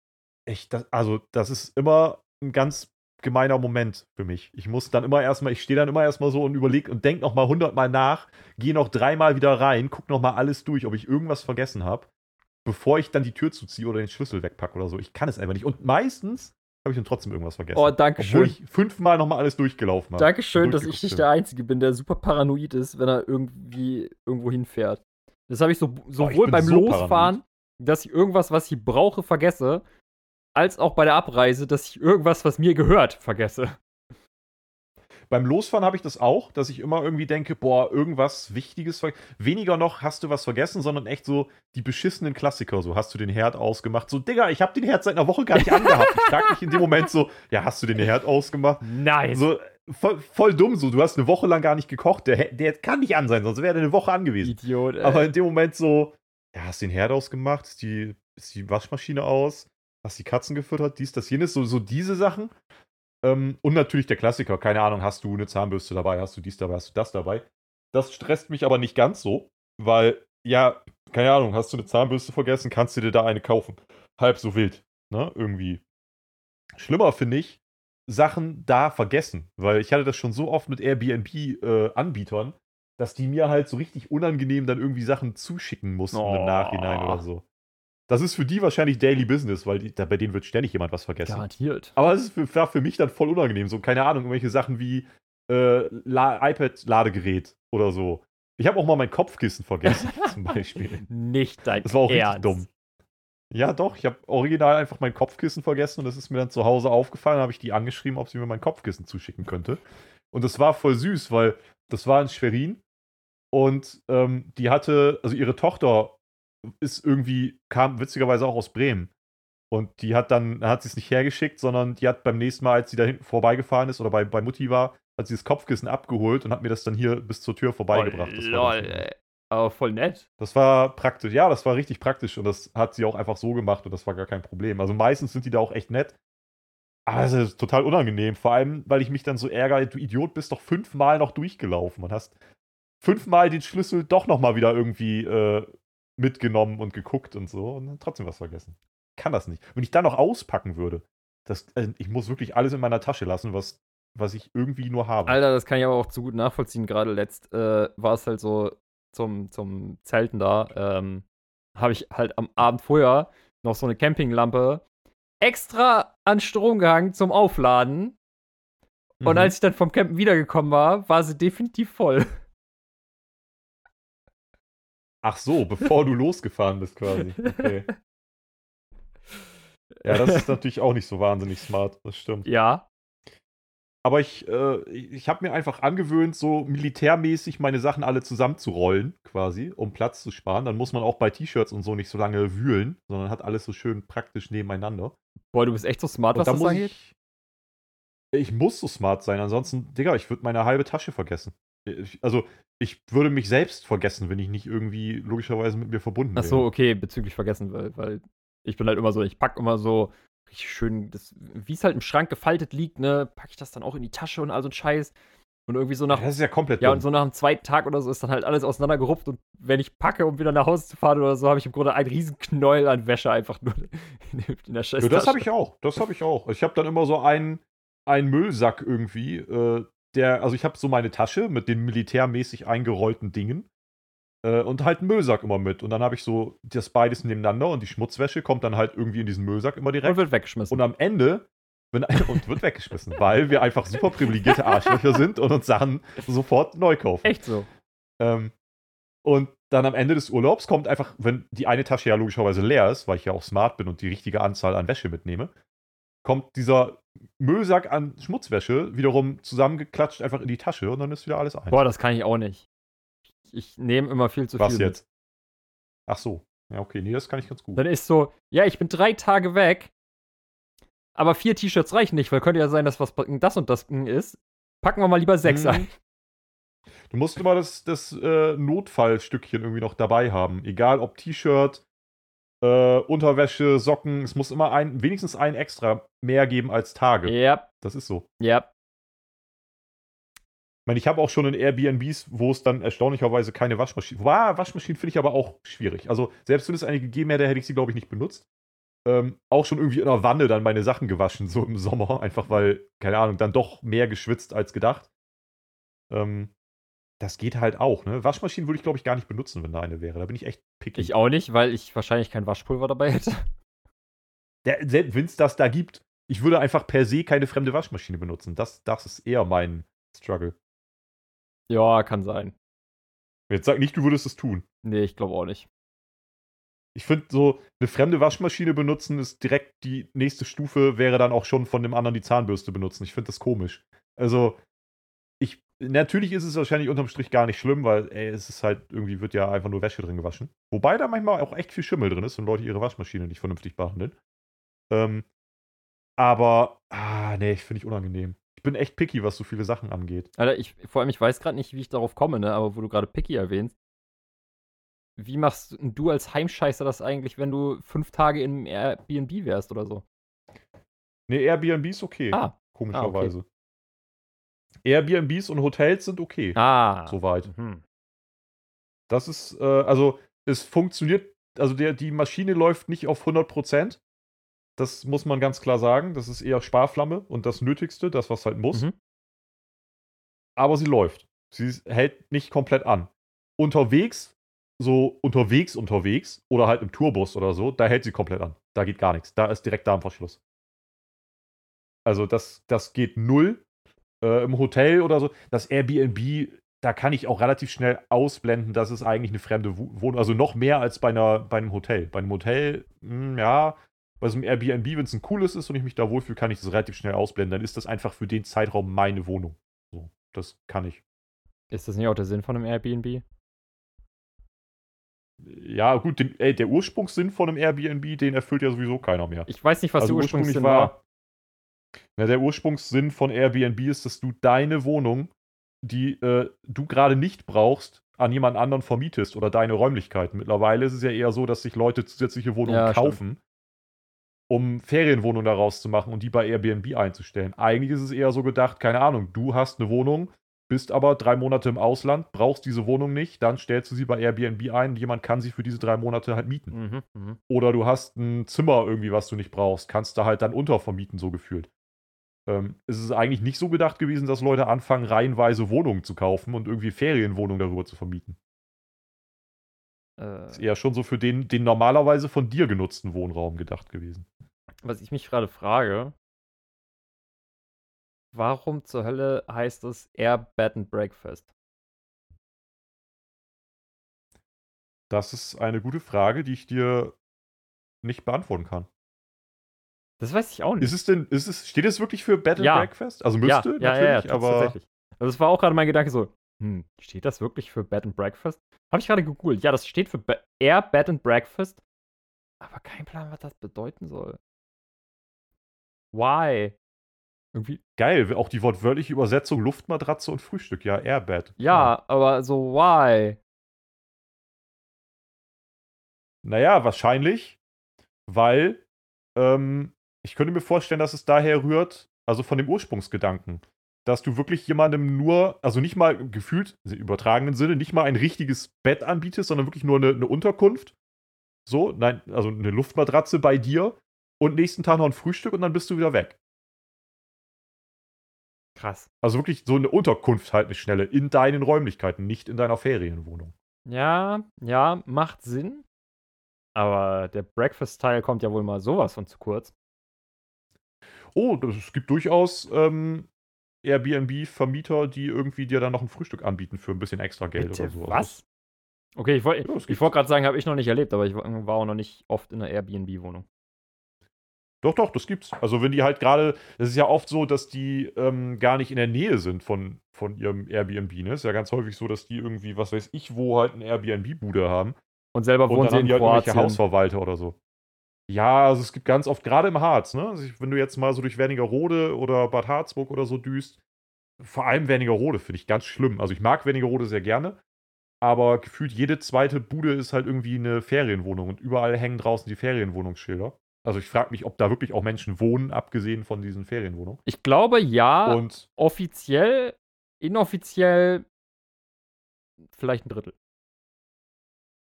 ich, das, also, das ist immer ein ganz gemeiner Moment für mich. Ich muss dann immer erstmal, ich stehe dann immer erstmal so und überlege und denke nochmal hundertmal nach, gehe noch dreimal wieder rein, guck nochmal alles durch, ob ich irgendwas vergessen habe, bevor ich dann die Tür zuziehe oder den Schlüssel wegpacke oder so. Ich kann es einfach nicht. Und meistens habe ich dann trotzdem irgendwas vergessen. Oh, danke Obwohl schön. ich fünfmal nochmal alles durchgelaufen habe. Dankeschön, dass ich nicht der Einzige bin, der super paranoid ist, wenn er irgendwie irgendwo hinfährt. Das habe ich so, sowohl bin beim so Losfahren, dass ich irgendwas, was ich brauche, vergesse, als auch bei der Abreise, dass ich irgendwas, was mir gehört, vergesse. Beim Losfahren habe ich das auch, dass ich immer irgendwie denke, boah, irgendwas Wichtiges. Weniger noch hast du was vergessen, sondern echt so die beschissenen Klassiker. So, hast du den Herd ausgemacht? So, Digga, ich habe den Herd seit einer Woche gar nicht angehabt. Ich frage mich in dem Moment so, ja, hast du den Herd ausgemacht? Nice. So, voll, voll dumm so. Du hast eine Woche lang gar nicht gekocht. Der, der kann nicht an sein, sonst wäre der eine Woche angewiesen. Idiot. Ey. Aber in dem Moment so, ja, hast den Herd ausgemacht? Ist die, ist die Waschmaschine aus? Hast die Katzen gefüttert? Dies, das, jenes. So, so diese Sachen. Ähm, und natürlich der Klassiker. Keine Ahnung, hast du eine Zahnbürste dabei? Hast du dies dabei? Hast du das dabei? Das stresst mich aber nicht ganz so, weil, ja, keine Ahnung, hast du eine Zahnbürste vergessen? Kannst du dir da eine kaufen? Halb so wild, ne? Irgendwie. Schlimmer finde ich, Sachen da vergessen, weil ich hatte das schon so oft mit Airbnb-Anbietern, dass die mir halt so richtig unangenehm dann irgendwie Sachen zuschicken mussten Oh. im Nachhinein oder so. Das ist für die wahrscheinlich Daily Business, weil die, da, bei denen wird ständig jemand was vergessen. Garantiert. Aber es ist für, war für mich dann voll unangenehm. So, keine Ahnung, irgendwelche Sachen wie äh, La iPad-Ladegerät oder so. Ich habe auch mal mein Kopfkissen vergessen, [LAUGHS] zum Beispiel. Nicht dein Das war auch Ernst. richtig dumm. Ja, doch, ich habe original einfach mein Kopfkissen vergessen und das ist mir dann zu Hause aufgefallen. habe ich die angeschrieben, ob sie mir mein Kopfkissen zuschicken könnte. Und das war voll süß, weil das war in Schwerin und ähm, die hatte, also ihre Tochter ist irgendwie, kam witzigerweise auch aus Bremen. Und die hat dann, hat sie es nicht hergeschickt, sondern die hat beim nächsten Mal, als sie da hinten vorbeigefahren ist oder bei, bei Mutti war, hat sie das Kopfkissen abgeholt und hat mir das dann hier bis zur Tür vorbeigebracht. Oh, Das lol, schön. ey. Aber voll nett. Das war praktisch, ja, das war richtig praktisch und das hat sie auch einfach so gemacht und das war gar kein Problem. Also meistens sind die da auch echt nett. Aber es ist total unangenehm, vor allem, weil ich mich dann so ärgere, du Idiot, bist doch fünfmal noch durchgelaufen und hast fünfmal den Schlüssel doch nochmal wieder irgendwie äh, mitgenommen und geguckt und so und dann trotzdem was vergessen. Kann das nicht. Wenn ich dann noch auspacken würde, das, äh, ich muss wirklich alles in meiner Tasche lassen, was, was ich irgendwie nur habe. Alter, das kann ich aber auch zu gut nachvollziehen. Gerade letzt äh, war es halt so zum, zum Zelten da. Ähm, habe ich halt am Abend vorher noch so eine Campinglampe extra an Strom gehangen zum Aufladen. Und Mhm. als ich dann vom Campen wiedergekommen war, war sie definitiv voll. Ach so, bevor du [LAUGHS] losgefahren bist quasi. Okay. [LAUGHS] Ja, das ist natürlich auch nicht so wahnsinnig smart, das stimmt. Ja. Aber ich, äh, ich habe mir einfach angewöhnt, so militärmäßig meine Sachen alle zusammenzurollen, quasi, um Platz zu sparen. Dann muss man auch bei T-Shirts und so nicht so lange wühlen, sondern hat alles so schön praktisch nebeneinander. Boah, du bist echt so smart, Und was da das angeht. ich. Ich muss so smart sein, ansonsten, Digga, ich würde meine halbe Tasche vergessen. Also, ich würde mich selbst vergessen, wenn ich nicht irgendwie logischerweise mit mir verbunden Ach wäre. so, okay, bezüglich vergessen, weil, weil ich bin halt immer so, ich pack immer so richtig schön, das, wie es halt im Schrank gefaltet liegt, ne, packe ich das dann auch in die Tasche und all so ein Scheiß. Und irgendwie so nach, Das ist ja komplett ja, dumm. und so nach dem zweiten Tag oder so ist dann halt alles auseinandergerupft und wenn ich packe, um wieder nach Hause zu fahren oder so, habe ich im Grunde einen riesen Knäuel an Wäsche einfach nur in, in der Scheiße. Ja, das habe ich auch. Das habe ich auch. Ich habe dann immer so einen, einen Müllsack irgendwie. Äh, der, also ich habe so meine Tasche mit den militärmäßig eingerollten Dingen äh, und halt einen Müllsack immer mit. Und dann habe ich so das beides nebeneinander und die Schmutzwäsche kommt dann halt irgendwie in diesen Müllsack immer Und direkt. wird weggeschmissen. Und am Ende wenn, und wird weggeschmissen, [LAUGHS] weil wir einfach super privilegierte Arschlöcher sind und uns Sachen sofort neu kaufen. Echt so. Ähm, und dann am Ende des Urlaubs kommt einfach, wenn die eine Tasche ja logischerweise leer ist, weil ich ja auch smart bin und die richtige Anzahl an Wäsche mitnehme, kommt dieser Müllsack an Schmutzwäsche wiederum zusammengeklatscht einfach in die Tasche und dann ist wieder alles ein. Boah, das kann ich auch nicht. Ich, nehme immer viel zu Was viel. mit. jetzt? Ach so. Ja, okay, nee, das kann ich ganz gut. Dann ist so, ja, ich bin drei Tage weg, aber vier T-Shirts reichen nicht, weil könnte ja sein, dass was das und das ist. Packen wir mal lieber sechs Mhm. ein. Du musst immer das, das äh, Notfallstückchen irgendwie noch dabei haben. Egal ob T-Shirt, äh, Unterwäsche, Socken, es muss immer ein, wenigstens ein extra mehr geben als Tage. Ja, Das ist so. ja. Ich meine, ich habe auch schon in Airbnbs, wo es dann erstaunlicherweise keine Waschmaschine. Wow, Waschmaschinen finde ich aber auch schwierig. Also, selbst wenn es eine gegeben hätte, hätte ich sie, glaube ich, nicht benutzt. Ähm, auch schon irgendwie in der Wanne dann meine Sachen gewaschen, so im Sommer. Einfach weil, keine Ahnung, dann doch mehr geschwitzt als gedacht. Ähm, das geht halt auch, ne? Waschmaschinen würde ich, glaube ich, gar nicht benutzen, wenn da eine wäre. Da bin ich echt picky. Ich auch nicht, weil ich wahrscheinlich kein Waschpulver dabei hätte. [LAUGHS] Wenn es das da gibt, ich würde einfach per se keine fremde Waschmaschine benutzen. Das, das ist eher mein Struggle. Ja, kann sein. Jetzt sag nicht, du würdest es tun. Nee, ich glaube auch nicht. Ich finde so, eine fremde Waschmaschine benutzen ist direkt die nächste Stufe, wäre dann auch schon von dem anderen die Zahnbürste benutzen. Ich finde das komisch. Also, natürlich ist es wahrscheinlich unterm Strich gar nicht schlimm, weil, ey, es ist halt, irgendwie wird ja einfach nur Wäsche drin gewaschen. Wobei da manchmal auch echt viel Schimmel drin ist, wenn Leute ihre Waschmaschine nicht vernünftig behandeln. Ähm, aber, ah, nee, finde ich unangenehm. Ich bin echt picky, was so viele Sachen angeht. Alter, ich, vor allem, ich weiß gerade nicht, wie ich darauf komme, ne? Aber wo du gerade Picky erwähnst. Wie machst du als Heimscheißer das eigentlich, wenn du fünf Tage im Airbnb wärst oder so? Nee, Airbnb ist okay, Ah, komischerweise. Airbnbs und Hotels sind okay, ah. soweit. Mhm. Das ist, äh, also, es funktioniert, also der, die Maschine läuft nicht auf 100%. Das muss man ganz klar sagen. Das ist eher Sparflamme und das Nötigste, das, was halt muss. Mhm. Aber sie läuft. Sie hält nicht komplett an. Unterwegs, so unterwegs, unterwegs oder halt im Tourbus oder so, da hält sie komplett an. Da geht gar nichts. Da ist direkt Darmverschluss. Also, das, das geht null. Äh, Im Hotel oder so. Das Airbnb, da kann ich auch relativ schnell ausblenden, dass es eigentlich eine fremde Wo- Wohnung Also noch mehr als bei, einer, bei einem Hotel. Bei einem Hotel, mh, ja, bei so einem Airbnb, wenn es ein cooles ist und ich mich da wohlfühle, kann ich das relativ schnell ausblenden. Dann ist das einfach für den Zeitraum meine Wohnung. So, das kann ich. Ist das nicht auch der Sinn von einem Airbnb? Ja, gut, den, ey, der Ursprungssinn von einem Airbnb, den erfüllt ja sowieso keiner mehr. Ich weiß nicht, was also der Ursprungssinn war. Na, der Ursprungssinn von Airbnb ist, dass du deine Wohnung, die äh, du gerade nicht brauchst, an jemand anderen vermietest oder deine Räumlichkeiten. Mittlerweile ist es ja eher so, dass sich Leute zusätzliche Wohnungen Ja, kaufen, um Ferienwohnungen daraus zu machen und die bei Airbnb einzustellen. Eigentlich ist es eher so gedacht, keine Ahnung, du hast eine Wohnung, bist aber drei Monate im Ausland, brauchst diese Wohnung nicht, dann stellst du sie bei Airbnb ein und jemand kann sie für diese drei Monate halt mieten. Mhm, mhm. Oder du hast ein Zimmer irgendwie, was du nicht brauchst, kannst da halt dann untervermieten, so gefühlt. Ähm, es ist eigentlich nicht so gedacht gewesen, dass Leute anfangen, reihenweise Wohnungen zu kaufen und irgendwie Ferienwohnungen darüber zu vermieten. Äh, Ist eher schon so für den, den normalerweise von dir genutzten Wohnraum gedacht gewesen. was ich mich gerade frage, warum zur Hölle heißt es Air Bed and Breakfast? Das ist eine gute Frage, die ich dir nicht beantworten kann. Das weiß ich auch nicht. Ist es denn, ist es, steht es wirklich für Bed and Ja. Breakfast? Also müsste, ja, ja, ja, natürlich, tats- aber. tatsächlich. Also das war auch gerade mein Gedanke so, hm, steht das wirklich für Bed and Breakfast? Habe ich gerade gegoogelt. Ja, das steht für Be Air Bed and Breakfast. Aber kein Plan, was das bedeuten soll. Why? Irgendwie, Geil, auch die wortwörtliche Übersetzung Luftmatratze und Frühstück, ja, Airbed. ja, aber so why? Naja, wahrscheinlich, weil ähm, ich könnte mir vorstellen, dass es daher rührt, also von dem Ursprungsgedanken, dass du wirklich jemandem nur, also nicht mal gefühlt, im übertragenen Sinne, nicht mal ein richtiges Bett anbietest, sondern wirklich nur eine, eine Unterkunft. So, nein, also eine Luftmatratze bei dir und nächsten Tag noch ein Frühstück und dann bist du wieder weg. Krass. Also wirklich so eine Unterkunft halt, eine schnelle, in deinen Räumlichkeiten, nicht in deiner Ferienwohnung. Ja, ja, macht Sinn. Aber der Breakfast-Teil kommt ja wohl mal sowas von zu kurz. Oh, es gibt durchaus ähm, Airbnb-Vermieter, die irgendwie dir dann noch ein Frühstück anbieten für ein bisschen extra Geld Bitte, oder so. Also was? Okay, ich wollte Ja, wollte gerade sagen, habe ich noch nicht erlebt, aber ich war auch noch nicht oft in einer Airbnb-Wohnung. Doch, doch, das gibt's. Also wenn die halt gerade, das ist ja oft so, dass die ähm, gar nicht in der Nähe sind von, von ihrem Airbnb. Ne? Ist ja ganz häufig so, dass die irgendwie, was weiß ich, wo halt eine Airbnb-Bude haben. Und selber Und wohnen dann sie haben in die halt irgendwelche Kroatien. Hausverwalter oder so. Ja, also es gibt ganz oft, gerade im Harz, ne? Also wenn du jetzt mal so durch Wernigerode oder Bad Harzburg oder so düst, vor allem Wernigerode finde ich ganz schlimm. Also ich mag Wernigerode sehr gerne, aber gefühlt jede zweite Bude ist halt irgendwie eine Ferienwohnung und überall hängen draußen die Ferienwohnungsschilder. Also ich frage mich, ob da wirklich auch Menschen wohnen, abgesehen von diesen Ferienwohnungen. Ich glaube ja, Und offiziell, inoffiziell vielleicht ein Drittel.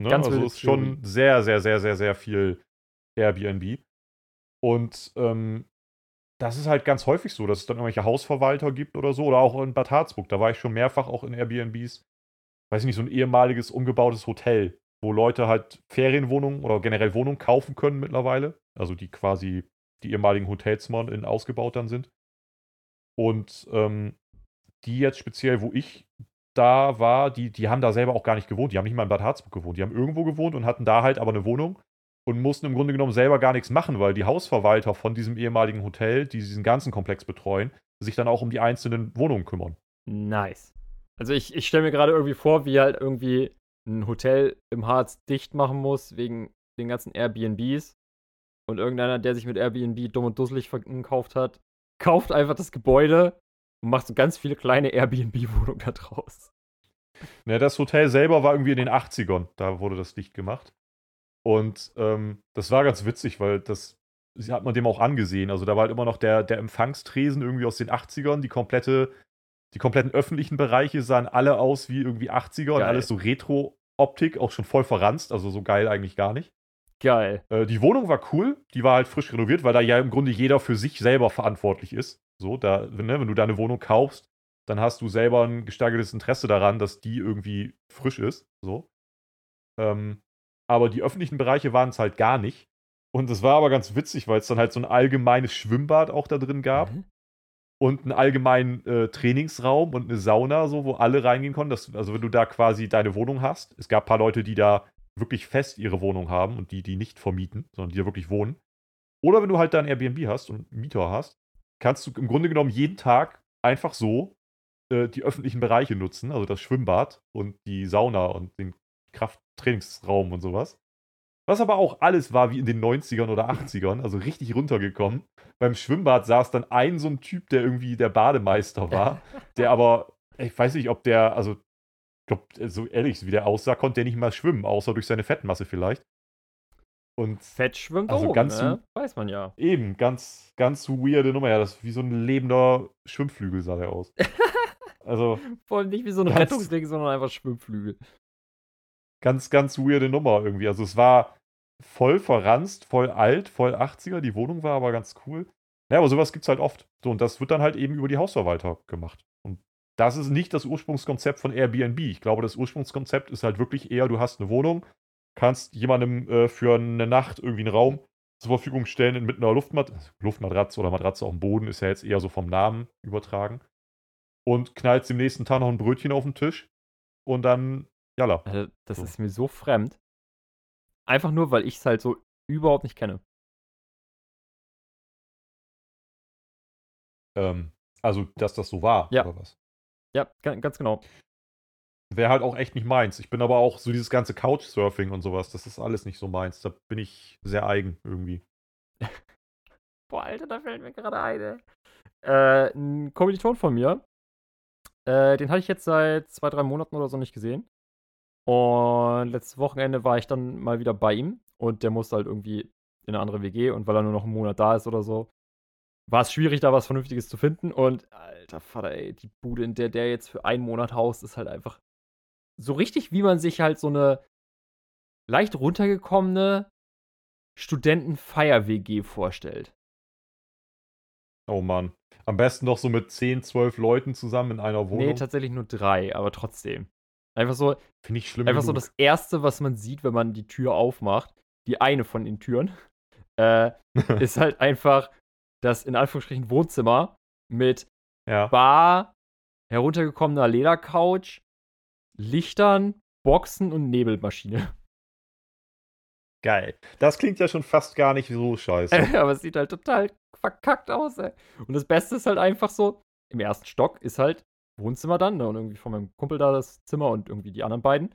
Ne? Ganz also wilde ist schon sehr, sehr, sehr, sehr, sehr viel Airbnb. Und ähm, das ist halt ganz häufig so, dass es dann irgendwelche Hausverwalter gibt oder so. Oder auch in Bad Harzburg. Da war ich schon mehrfach auch in Airbnbs. Weiß ich nicht, so ein ehemaliges, umgebautes Hotel, wo Leute halt Ferienwohnungen oder generell Wohnungen kaufen können mittlerweile. Also die quasi die ehemaligen Hotelzimmer in ausgebaut dann sind. Und ähm, die jetzt speziell, wo ich da war, die, die haben da selber auch gar nicht gewohnt. Die haben nicht mal in Bad Harzburg gewohnt. Die haben irgendwo gewohnt und hatten da halt aber eine Wohnung und mussten im Grunde genommen selber gar nichts machen, weil die Hausverwalter von diesem ehemaligen Hotel, die diesen ganzen Komplex betreuen, sich dann auch um die einzelnen Wohnungen kümmern. Nice. Also ich, ich stelle mir gerade irgendwie vor, wie halt irgendwie ein Hotel im Harz dicht machen muss wegen den ganzen Airbnbs. Und irgendeiner, der sich mit Airbnb dumm und dusselig verkauft hat, [LAUGHS] kauft einfach das Gebäude und macht so ganz viele kleine Airbnb-Wohnungen da draus. Ne, das Hotel selber war irgendwie in den 80ern, da wurde das dicht gemacht. Und ähm, das war ganz witzig, weil das sie hat man dem auch angesehen. Also da war halt immer noch der, der Empfangstresen irgendwie aus den 80ern, die komplette, die kompletten öffentlichen Bereiche sahen alle aus wie irgendwie 80er und Geil. alles so Retro-Optik, auch schon voll verranzt, also so geil eigentlich gar nicht. Geil. Äh, die Wohnung war cool, die war halt frisch renoviert, weil da ja im Grunde jeder für sich selber verantwortlich ist. So, da, ne, wenn du deine Wohnung kaufst, dann hast du selber ein gesteigertes Interesse daran, dass die irgendwie frisch ist. So. Ähm, aber die öffentlichen Bereiche waren es halt gar nicht. Und es war aber ganz witzig, weil es dann halt so ein allgemeines Schwimmbad auch da drin gab Mhm. und einen allgemeinen äh, Trainingsraum und eine Sauna, so, wo alle reingehen konnten. Das, also wenn du da quasi deine Wohnung hast. Es gab ein paar Leute, die da wirklich fest ihre Wohnung haben und die, die nicht vermieten, sondern die da wirklich wohnen. Oder wenn du halt dein Airbnb hast und einen Mieter hast, kannst du im Grunde genommen jeden Tag einfach so äh, die öffentlichen Bereiche nutzen, also das Schwimmbad und die Sauna und den Krafttrainingsraum und sowas. Was aber auch alles war wie in den 90ern oder 80ern, also richtig runtergekommen. Beim Schwimmbad saß dann ein so ein Typ, der irgendwie der Bademeister war, [LAUGHS] der aber, ich weiß nicht, ob der, also, ich glaube, so ehrlich, wie der aussah, konnte der nicht mal schwimmen, außer durch seine Fettmasse vielleicht. Und Fett schwimmt Also oben, ganz ne? Weiß man ja. eben, ganz, ganz weirde Nummer. Ja, das ist wie so ein lebender Schwimmflügel sah der aus. [LAUGHS] Also, Vor allem nicht wie so ein Rettungsding, sondern einfach Schwimmflügel. Ganz, ganz weirde Nummer irgendwie. Also es war voll verranzt, voll alt, voll 80er. Die Wohnung war aber ganz cool. Ja, aber sowas gibt's halt oft. So, und das wird dann halt eben über die Hausverwalter gemacht. Und das ist nicht das Ursprungskonzept von Airbnb. Ich glaube, das Ursprungskonzept ist halt wirklich eher, du hast eine Wohnung, kannst jemandem äh, für eine Nacht irgendwie einen Raum zur Verfügung stellen mit einer Luftmat Luftmatratze oder Matratze auf dem Boden, ist ja jetzt eher so vom Namen übertragen. Und knallst dem nächsten Tag noch ein Brötchen auf den Tisch und dann, jalla. Also, das So. ist mir so fremd. Einfach nur, weil ich es halt so überhaupt nicht kenne. Ähm, also, dass das so war, Ja. oder was? Ja, ga- ganz genau. Wäre halt auch echt nicht meins. Ich bin aber auch so dieses ganze Couchsurfing und sowas, das ist alles nicht so meins. Da bin ich sehr eigen irgendwie. [LAUGHS] Boah, Alter, da fällt mir gerade eine. Äh, ein Kommiliton von mir, äh, den hatte ich jetzt seit zwei, drei Monaten oder so nicht gesehen. Und letztes Wochenende war ich dann mal wieder bei ihm und der musste halt irgendwie in eine andere WG und weil er nur noch einen Monat da ist oder so, war es schwierig, da was Vernünftiges zu finden. Und alter Vater, ey, die Bude, in der der jetzt für einen Monat haust, ist halt einfach so richtig, wie man sich halt so eine leicht runtergekommene Studenten-Feier-WG vorstellt. Oh Mann. Am besten doch so mit 10, 12 Leuten zusammen in einer Nee, Wohnung. tatsächlich nur drei, aber trotzdem. Einfach so, Finde ich schlimm. einfach so genug. das Erste, was man sieht, wenn man die Tür aufmacht, die eine von den Türen, [LAUGHS] äh, [LAUGHS] ist halt einfach das in Anführungsstrichen Wohnzimmer mit ja. Bar, heruntergekommener Ledercouch, Lichtern, Boxen und Nebelmaschine. [LAUGHS] Geil. Das klingt ja schon fast gar nicht so scheiße. aber es sieht halt total verkackt aus, ey. Und das Beste ist halt einfach so, im ersten Stock ist halt Wohnzimmer dann, ne, und irgendwie von meinem Kumpel da das Zimmer und irgendwie die anderen beiden.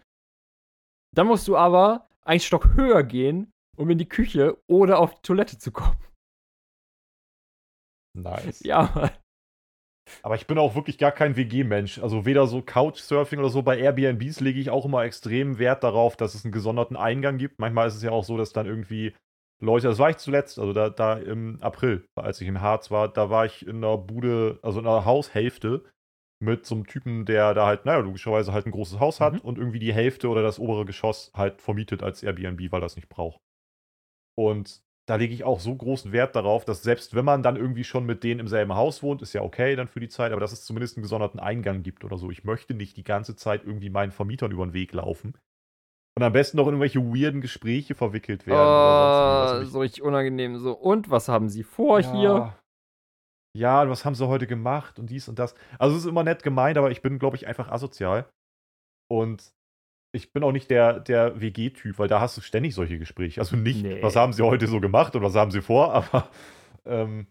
Dann musst du aber einen Stock höher gehen, um in die Küche oder auf die Toilette zu kommen. Nice. Ja, Mann. Aber ich bin auch wirklich gar kein WG-Mensch. Also weder so Couchsurfing oder so. Bei Airbnbs lege ich auch immer extrem Wert darauf, dass es einen gesonderten Eingang gibt. Manchmal ist es ja auch so, dass dann irgendwie Leute, das war ich zuletzt, also da, da im April, als ich im Harz war, da war ich in einer Bude, also in einer Haushälfte mit so einem Typen, der da halt, naja, logischerweise halt ein großes Haus hat Mhm. und irgendwie die Hälfte oder das obere Geschoss halt vermietet als Airbnb, weil er es nicht braucht. Und da lege ich auch so großen Wert darauf, dass selbst wenn man dann irgendwie schon mit denen im selben Haus wohnt, ist ja okay dann für die Zeit, aber dass es zumindest einen gesonderten Eingang gibt oder so. Ich möchte nicht die ganze Zeit irgendwie meinen Vermietern über den Weg laufen. Und am besten noch in irgendwelche weirden Gespräche verwickelt werden. oder sonst Oh, so richtig unangenehm. So, und was haben Sie vor ja. hier? Ja, was haben sie heute gemacht und dies und das. Also es ist immer nett gemeint, aber ich bin, glaube ich, einfach asozial. Und ich bin auch nicht der, der WG-Typ, weil da hast du ständig solche Gespräche. Also nicht, Nee. was haben sie heute so gemacht und was haben sie vor, [LAUGHS] aber ähm,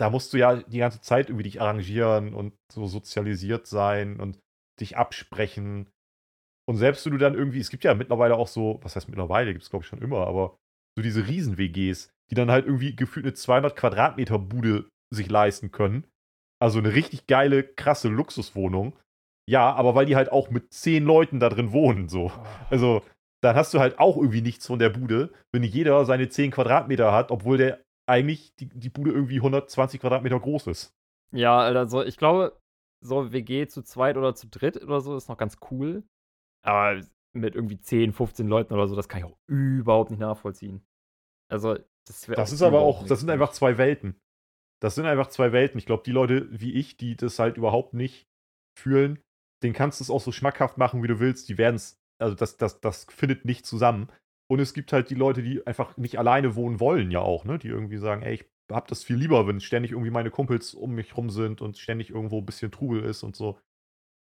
da musst du ja die ganze Zeit irgendwie dich arrangieren und so sozialisiert sein und dich absprechen. Und selbst wenn du dann irgendwie, es gibt ja mittlerweile auch so, was heißt mittlerweile, gibt es glaube ich schon immer, aber so diese Riesen-WGs, die dann halt irgendwie gefühlt eine 200 Quadratmeter Bude sich leisten können. Also eine richtig geile, krasse Luxuswohnung. Ja, aber weil die halt auch mit zehn Leuten da drin wohnen, so. Also, dann hast du halt auch irgendwie nichts von der Bude, wenn jeder seine 10 Quadratmeter hat, obwohl der eigentlich die, die Bude irgendwie 120 Quadratmeter groß ist. Ja, also ich glaube, so WG zu zweit oder zu dritt oder so ist noch ganz cool. Aber mit irgendwie 10, 15 Leuten oder so, das kann ich auch überhaupt nicht nachvollziehen. Also, das wäre. Das ist aber auch, das sind einfach zwei Welten. Das sind einfach zwei Welten. Ich glaube, die Leute wie ich, die das halt überhaupt nicht fühlen, den kannst du es auch so schmackhaft machen, wie du willst. Die werden es, also das, das, das findet nicht zusammen. Und es gibt halt die Leute, die einfach nicht alleine wohnen wollen, ja auch, ne? Die irgendwie sagen, ey, ich hab das viel lieber, wenn ständig irgendwie meine Kumpels um mich rum sind und ständig irgendwo ein bisschen Trubel ist und so.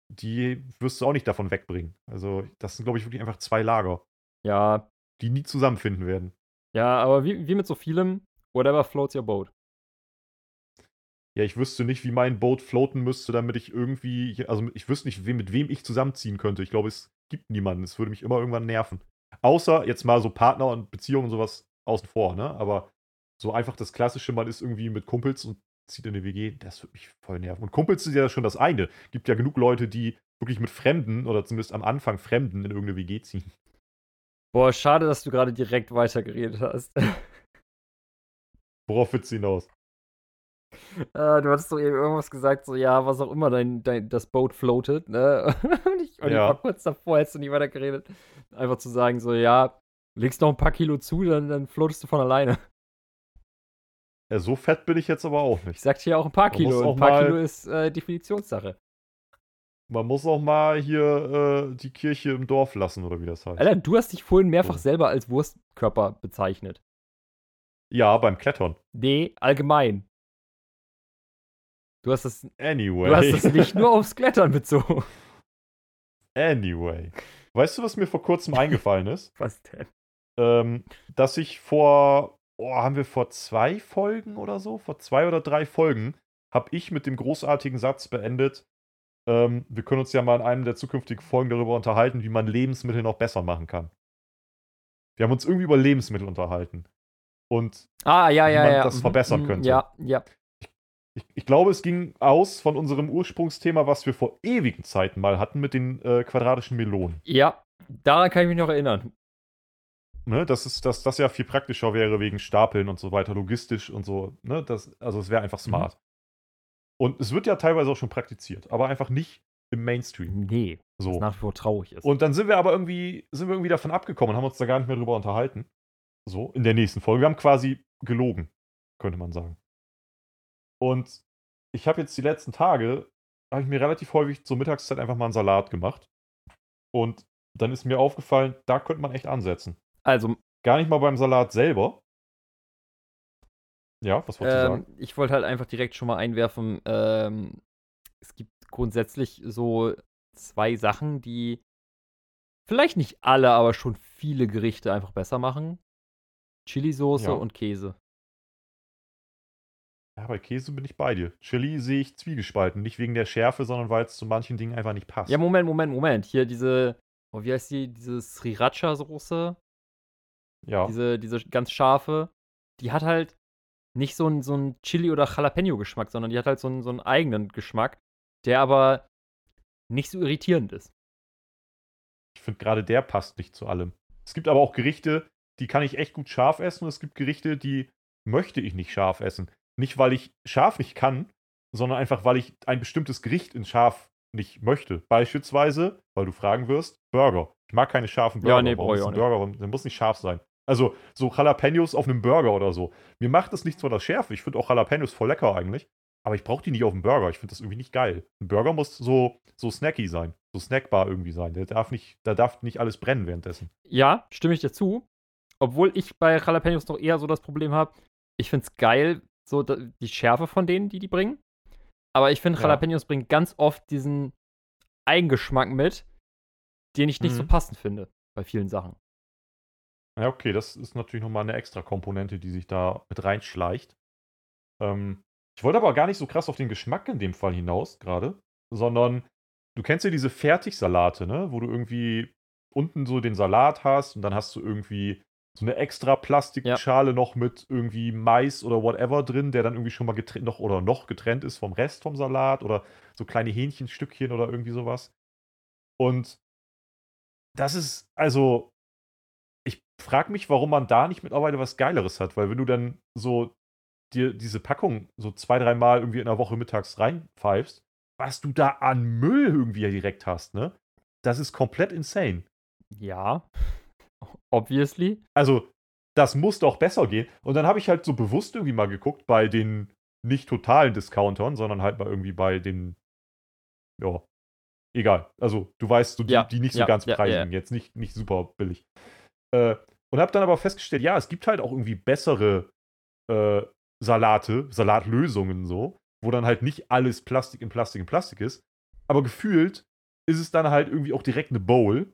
Die wirst du auch nicht davon wegbringen. Also, das sind, glaube ich, wirklich einfach zwei Lager, Ja, die nie zusammenfinden werden. ja, aber wie, wie mit so vielem, whatever floats your boat. Ja, ich wüsste nicht, wie mein Boot floaten müsste, damit ich irgendwie, also ich wüsste nicht, mit wem ich zusammenziehen könnte. Ich glaube, es gibt niemanden. Es würde mich immer irgendwann nerven. Außer jetzt mal so Partner und Beziehungen und sowas außen vor, ne? Aber so einfach das Klassische, man ist irgendwie mit Kumpels und zieht in eine WG, das würde mich voll nerven. Und Kumpels ist ja schon das eine. Gibt ja genug Leute, die wirklich mit Fremden oder zumindest am Anfang Fremden in irgendeine WG ziehen. Boah, schade, dass du gerade direkt weitergeredet hast. Worauf willst du hinaus? Äh, du hattest doch eben irgendwas gesagt, so, ja, was auch immer dein, dein, das Boot floatet, ne? [LAUGHS] und ich, und ja. ich war kurz davor, hättest du nicht weiter geredet. Einfach zu sagen, so, ja, legst noch ein paar Kilo zu, dann, dann floatest du von alleine. Ja, so fett bin ich jetzt aber auch nicht. Ich sagte hier auch ein paar Kilo. Ein paar Kilo ist äh, Definitionssache. Man muss auch mal hier äh, die Kirche im Dorf lassen, oder wie das heißt. Alter, du hast dich vorhin mehrfach so. selber als Wurstkörper bezeichnet. Ja, beim Klettern. Nee, allgemein. Du hast das. Anyway. Du hast das nicht nur aufs Klettern bezogen. Anyway. Weißt du, was mir vor kurzem eingefallen ist? [LAUGHS] Was denn? Ähm, dass ich vor, oh, haben wir vor zwei Folgen oder so, vor zwei oder drei Folgen, habe ich mit dem großartigen Satz beendet, ähm, wir können uns ja mal in einem der zukünftigen Folgen darüber unterhalten, wie man Lebensmittel noch besser machen kann. Wir haben uns irgendwie über Lebensmittel unterhalten. Und ah, ja, wie ja, man ja. das verbessern mhm, könnte. Ja, ja. Ich, ich, glaube, es ging aus von unserem Ursprungsthema, was wir vor ewigen Zeiten mal hatten mit den äh, quadratischen Melonen. Ja, daran kann ich mich noch erinnern. Ne, dass, es, dass das ja viel praktischer wäre wegen Stapeln und so weiter, logistisch und so. Ne, das, also es wäre einfach mhm. smart. Mhm. Und es wird ja teilweise auch schon praktiziert, aber einfach nicht im Mainstream. Nee, so. was nach wie vor traurig ist. Und dann sind wir aber irgendwie, sind wir irgendwie davon abgekommen und haben uns da gar nicht mehr drüber unterhalten. So, in der nächsten Folge. Wir haben quasi gelogen, könnte man sagen. Und ich habe jetzt die letzten Tage, habe ich mir relativ häufig zur Mittagszeit einfach mal einen Salat gemacht. Und dann ist mir aufgefallen, da könnte man echt ansetzen. Also. Gar nicht mal beim Salat selber. Ja, was wolltest ähm, du sagen? Ich wollte halt einfach direkt schon mal einwerfen, ähm, es gibt grundsätzlich so zwei Sachen, die vielleicht nicht alle, aber schon viele Gerichte einfach besser machen. Chili-Soße ja. und Käse. Ja, bei Käse bin ich bei dir. Chili sehe ich zwiegespalten. Nicht wegen der Schärfe, sondern weil es zu manchen Dingen einfach nicht passt. Ja, Moment, Moment, Moment. Hier diese, oh, wie heißt die? Diese Sriracha-Soße. Ja. Diese, diese ganz scharfe. Die hat halt nicht so einen so Chili- oder Jalapeno-Geschmack, sondern die hat halt so einen, so einen eigenen Geschmack, der aber nicht so irritierend ist. Ich finde gerade der passt nicht zu allem. Es gibt aber auch Gerichte, die kann ich echt gut scharf essen und es gibt Gerichte, die möchte ich nicht scharf essen. Nicht, weil ich scharf nicht kann, sondern einfach, weil ich ein bestimmtes Gericht in scharf nicht möchte. Beispielsweise, weil du fragen wirst, Burger. Ich mag keine scharfen Burger. Ja, nee, brauche ich auch Burger, der muss nicht scharf sein. Also so Jalapenos auf einem Burger oder so. Mir macht das nichts von der Schärfe. Ich finde auch Jalapenos voll lecker eigentlich. Aber ich brauche die nicht auf dem Burger. Ich finde das irgendwie nicht geil. Ein Burger muss so, so snacky sein. So snackbar irgendwie sein. Der darf nicht, da darf nicht alles brennen währenddessen. Ja, stimme ich dir zu. Obwohl ich bei Jalapenos noch eher so das Problem habe, ich finde es geil, so die Schärfe von denen, die die bringen. Aber ich finde, Jalapenos ja. bringen ganz oft diesen Eigengeschmack mit, den ich nicht mhm. so passend finde bei vielen Sachen. Ja, okay, das ist natürlich nochmal eine extra Komponente, die sich da mit reinschleicht. Ähm, ich wollte aber gar nicht so krass auf den Geschmack in dem Fall hinaus, gerade, sondern du kennst ja diese Fertigsalate, ne? Wo du irgendwie unten so den Salat hast und dann hast du irgendwie so eine extra Plastikschale ja. noch mit irgendwie Mais oder whatever drin, der dann irgendwie schon mal getrennt noch oder noch getrennt ist vom Rest vom Salat oder so kleine Hähnchenstückchen oder irgendwie sowas. Und das ist also ich frage mich, warum man da nicht mittlerweile was Geileres hat, weil wenn du dann so dir diese Packung so zwei, dreimal irgendwie in der Woche mittags reinpfeifst, was du da an Müll irgendwie direkt hast, ne? Das ist komplett insane. Ja. Obviously. Also, das muss doch besser gehen. Und dann habe ich halt so bewusst irgendwie mal geguckt bei den nicht totalen Discountern, sondern halt mal irgendwie bei den, ja, egal. Also, du weißt, so die, ja, die nicht so ja, ganz ja, preisigen, jetzt nicht, nicht super billig. Äh, und habe dann aber festgestellt, ja, es gibt halt auch irgendwie bessere äh, Salate, Salatlösungen so, wo dann halt nicht alles Plastik in Plastik in Plastik ist. Aber gefühlt ist es dann halt irgendwie auch direkt eine Bowl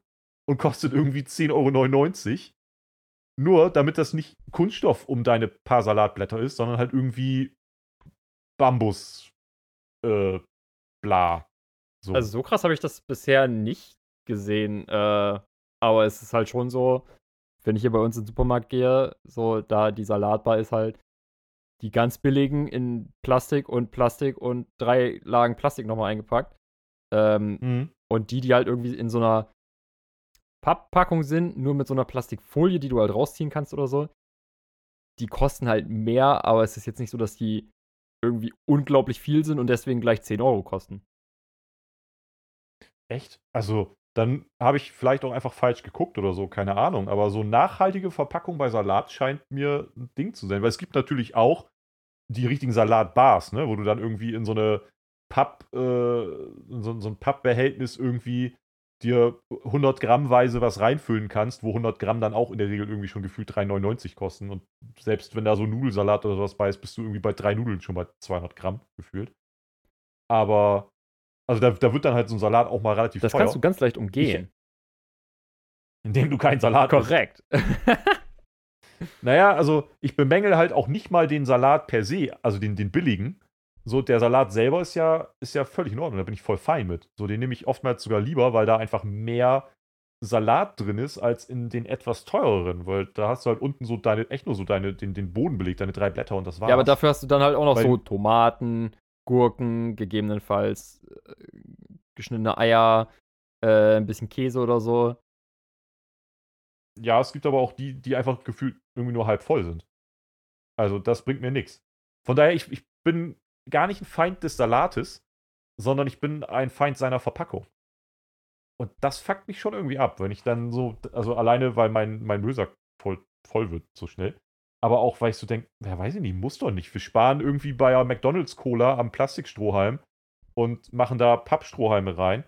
und kostet irgendwie 10,99 Euro. Nur damit das nicht Kunststoff um deine paar Salatblätter ist, sondern halt irgendwie Bambus, äh, bla. So. Also so krass habe ich das bisher nicht gesehen. Äh, aber es ist halt schon so, wenn ich hier bei uns in den Supermarkt gehe, so da die Salatbar ist halt die ganz billigen in Plastik und Plastik und drei Lagen Plastik nochmal eingepackt. Ähm, mhm. Und die, die halt irgendwie in so einer Papppackung sind, nur mit so einer Plastikfolie, die du halt rausziehen kannst oder so, die kosten halt mehr, aber es ist jetzt nicht so, dass die irgendwie unglaublich viel sind und deswegen gleich 10 Euro kosten. Echt? Also, dann habe ich vielleicht auch einfach falsch geguckt oder so, keine Ahnung. Aber so nachhaltige Verpackung bei Salat scheint mir ein Ding zu sein. Weil es gibt natürlich auch die richtigen Salatbars, ne, wo du dann irgendwie in so eine Papp, äh, so, so ein Pappbehältnis irgendwie dir 100 Grammweise was reinfüllen kannst, wo 100 Gramm dann auch in der Regel irgendwie schon gefühlt 3,99 kosten. Und selbst wenn da so Nudelsalat oder sowas bei ist, bist du irgendwie bei drei Nudeln schon bei 200 Gramm gefühlt. Aber also da, da wird dann halt so ein Salat auch mal relativ das teuer. Das kannst du ganz leicht umgehen. Ich, indem du keinen Salat Korrekt. [LAUGHS] naja, also ich bemängel halt auch nicht mal den Salat per se, also den, den billigen. So, der Salat selber ist ja, ist ja völlig in Ordnung, da bin ich voll fein mit. So, den nehme ich oftmals sogar lieber, weil da einfach mehr Salat drin ist als in den etwas teureren, weil da hast du halt unten so deine, echt nur so deine, den, den Boden belegt, deine drei Blätter und das war's. Ja, aber dafür hast du dann halt auch noch weil, so Tomaten, Gurken, gegebenenfalls äh, geschnittene Eier, äh, ein bisschen Käse oder so. Ja, es gibt aber auch die, die einfach gefühlt irgendwie nur halb voll sind. Also das bringt mir nichts. Von daher, ich, ich bin gar nicht ein Feind des Salates, sondern ich bin ein Feind seiner Verpackung. Und das fuckt mich schon irgendwie ab, wenn ich dann so, also alleine, weil mein, mein Müllsack voll, voll wird so schnell aber auch, weil ich so denke, ja, weiß ich nicht, muss doch nicht. Wir sparen irgendwie bei McDonalds Cola am Plastikstrohhalm und machen da Pappstrohhalme rein.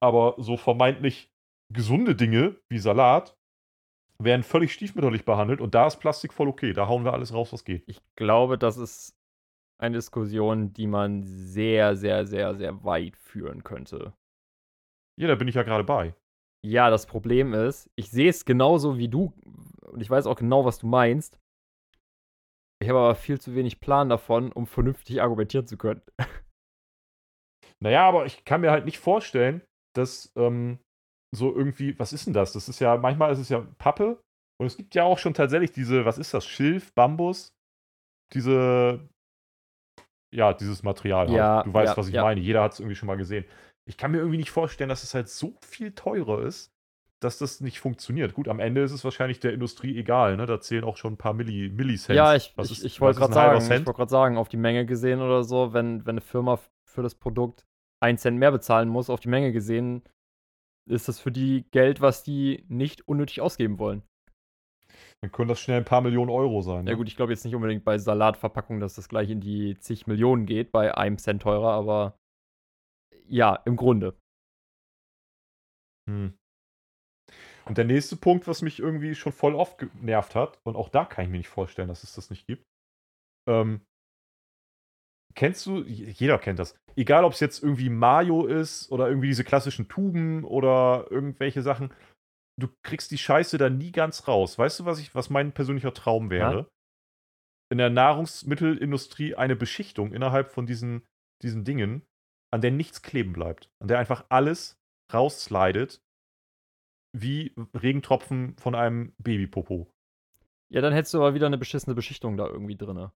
Aber so vermeintlich gesunde Dinge wie Salat werden völlig stiefmütterlich behandelt und da ist Plastik voll okay. Da hauen wir alles raus, was geht. Ich glaube, das ist eine Diskussion, die man sehr, sehr, sehr, sehr weit führen könnte. Ja, da bin ich ja gerade bei. Ja, das Problem ist, ich sehe es genauso wie du und ich weiß auch genau, was du meinst. Ich habe aber viel zu wenig Plan davon, um vernünftig argumentieren zu können. [LAUGHS] Naja, aber ich kann mir halt nicht vorstellen, dass ähm, so irgendwie, was ist denn das? Das ist ja, manchmal ist es ja Pappe und es gibt ja auch schon tatsächlich diese, was ist das, Schilf, Bambus, diese, ja, dieses Material. Halt. Ja, du weißt, ja, was ich ja. meine. Jeder hat es irgendwie schon mal gesehen. Ich kann mir irgendwie nicht vorstellen, dass es halt so viel teurer ist, dass das nicht funktioniert. Gut, am Ende ist es wahrscheinlich der Industrie egal, ne? Da zählen auch schon ein paar Milli, Millicents. Ja, ich, ich, ich wollte gerade sagen, wollt sagen, auf die Menge gesehen oder so, wenn, wenn eine Firma für das Produkt einen Cent mehr bezahlen muss, auf die Menge gesehen, ist das für die Geld, was die nicht unnötig ausgeben wollen. Dann können das schnell ein paar Millionen Euro sein. Ne? Ja gut, ich glaube jetzt nicht unbedingt bei Salatverpackungen, dass das gleich in die zig Millionen geht, bei einem Cent teurer, aber ja, im Grunde. Hm. Und der nächste Punkt, was mich irgendwie schon voll oft genervt hat, und auch da kann ich mir nicht vorstellen, dass es das nicht gibt. Ähm, kennst du, jeder kennt das, egal ob es jetzt irgendwie Mayo ist oder irgendwie diese klassischen Tuben oder irgendwelche Sachen, du kriegst die Scheiße da nie ganz raus. Weißt du, was ich, was mein persönlicher Traum wäre? Ja? In der Nahrungsmittelindustrie eine Beschichtung innerhalb von diesen, diesen Dingen, an der nichts kleben bleibt, an der einfach alles rausslidet wie Regentropfen von einem Babypopo. Ja, dann hättest du aber wieder eine beschissene Beschichtung da irgendwie drin.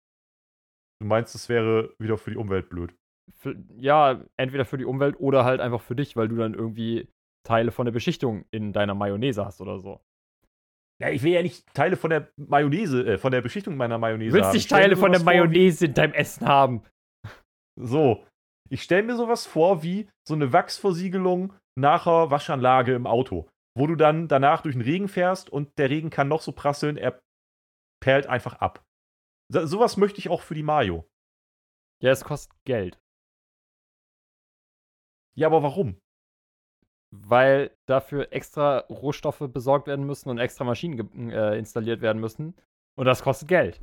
Du meinst, das wäre wieder für die Umwelt blöd? Für, ja, entweder für die Umwelt oder halt einfach für dich, weil du dann irgendwie Teile von der Beschichtung in deiner Mayonnaise hast oder so. Ja, ich will ja nicht Teile von der Mayonnaise, äh, von der Beschichtung meiner Mayonnaise Willst haben. Willst nicht Teile von der Mayonnaise in deinem Essen haben? So. Ich stelle mir sowas vor wie so eine Wachsversiegelung nachher Waschanlage im Auto wo du dann danach durch den Regen fährst und der Regen kann noch so prasseln, er perlt einfach ab. So, sowas möchte ich auch für die Mayo. Ja, es kostet Geld. Ja, aber warum? Weil dafür extra Rohstoffe besorgt werden müssen und extra Maschinen äh, installiert werden müssen. Und das kostet Geld.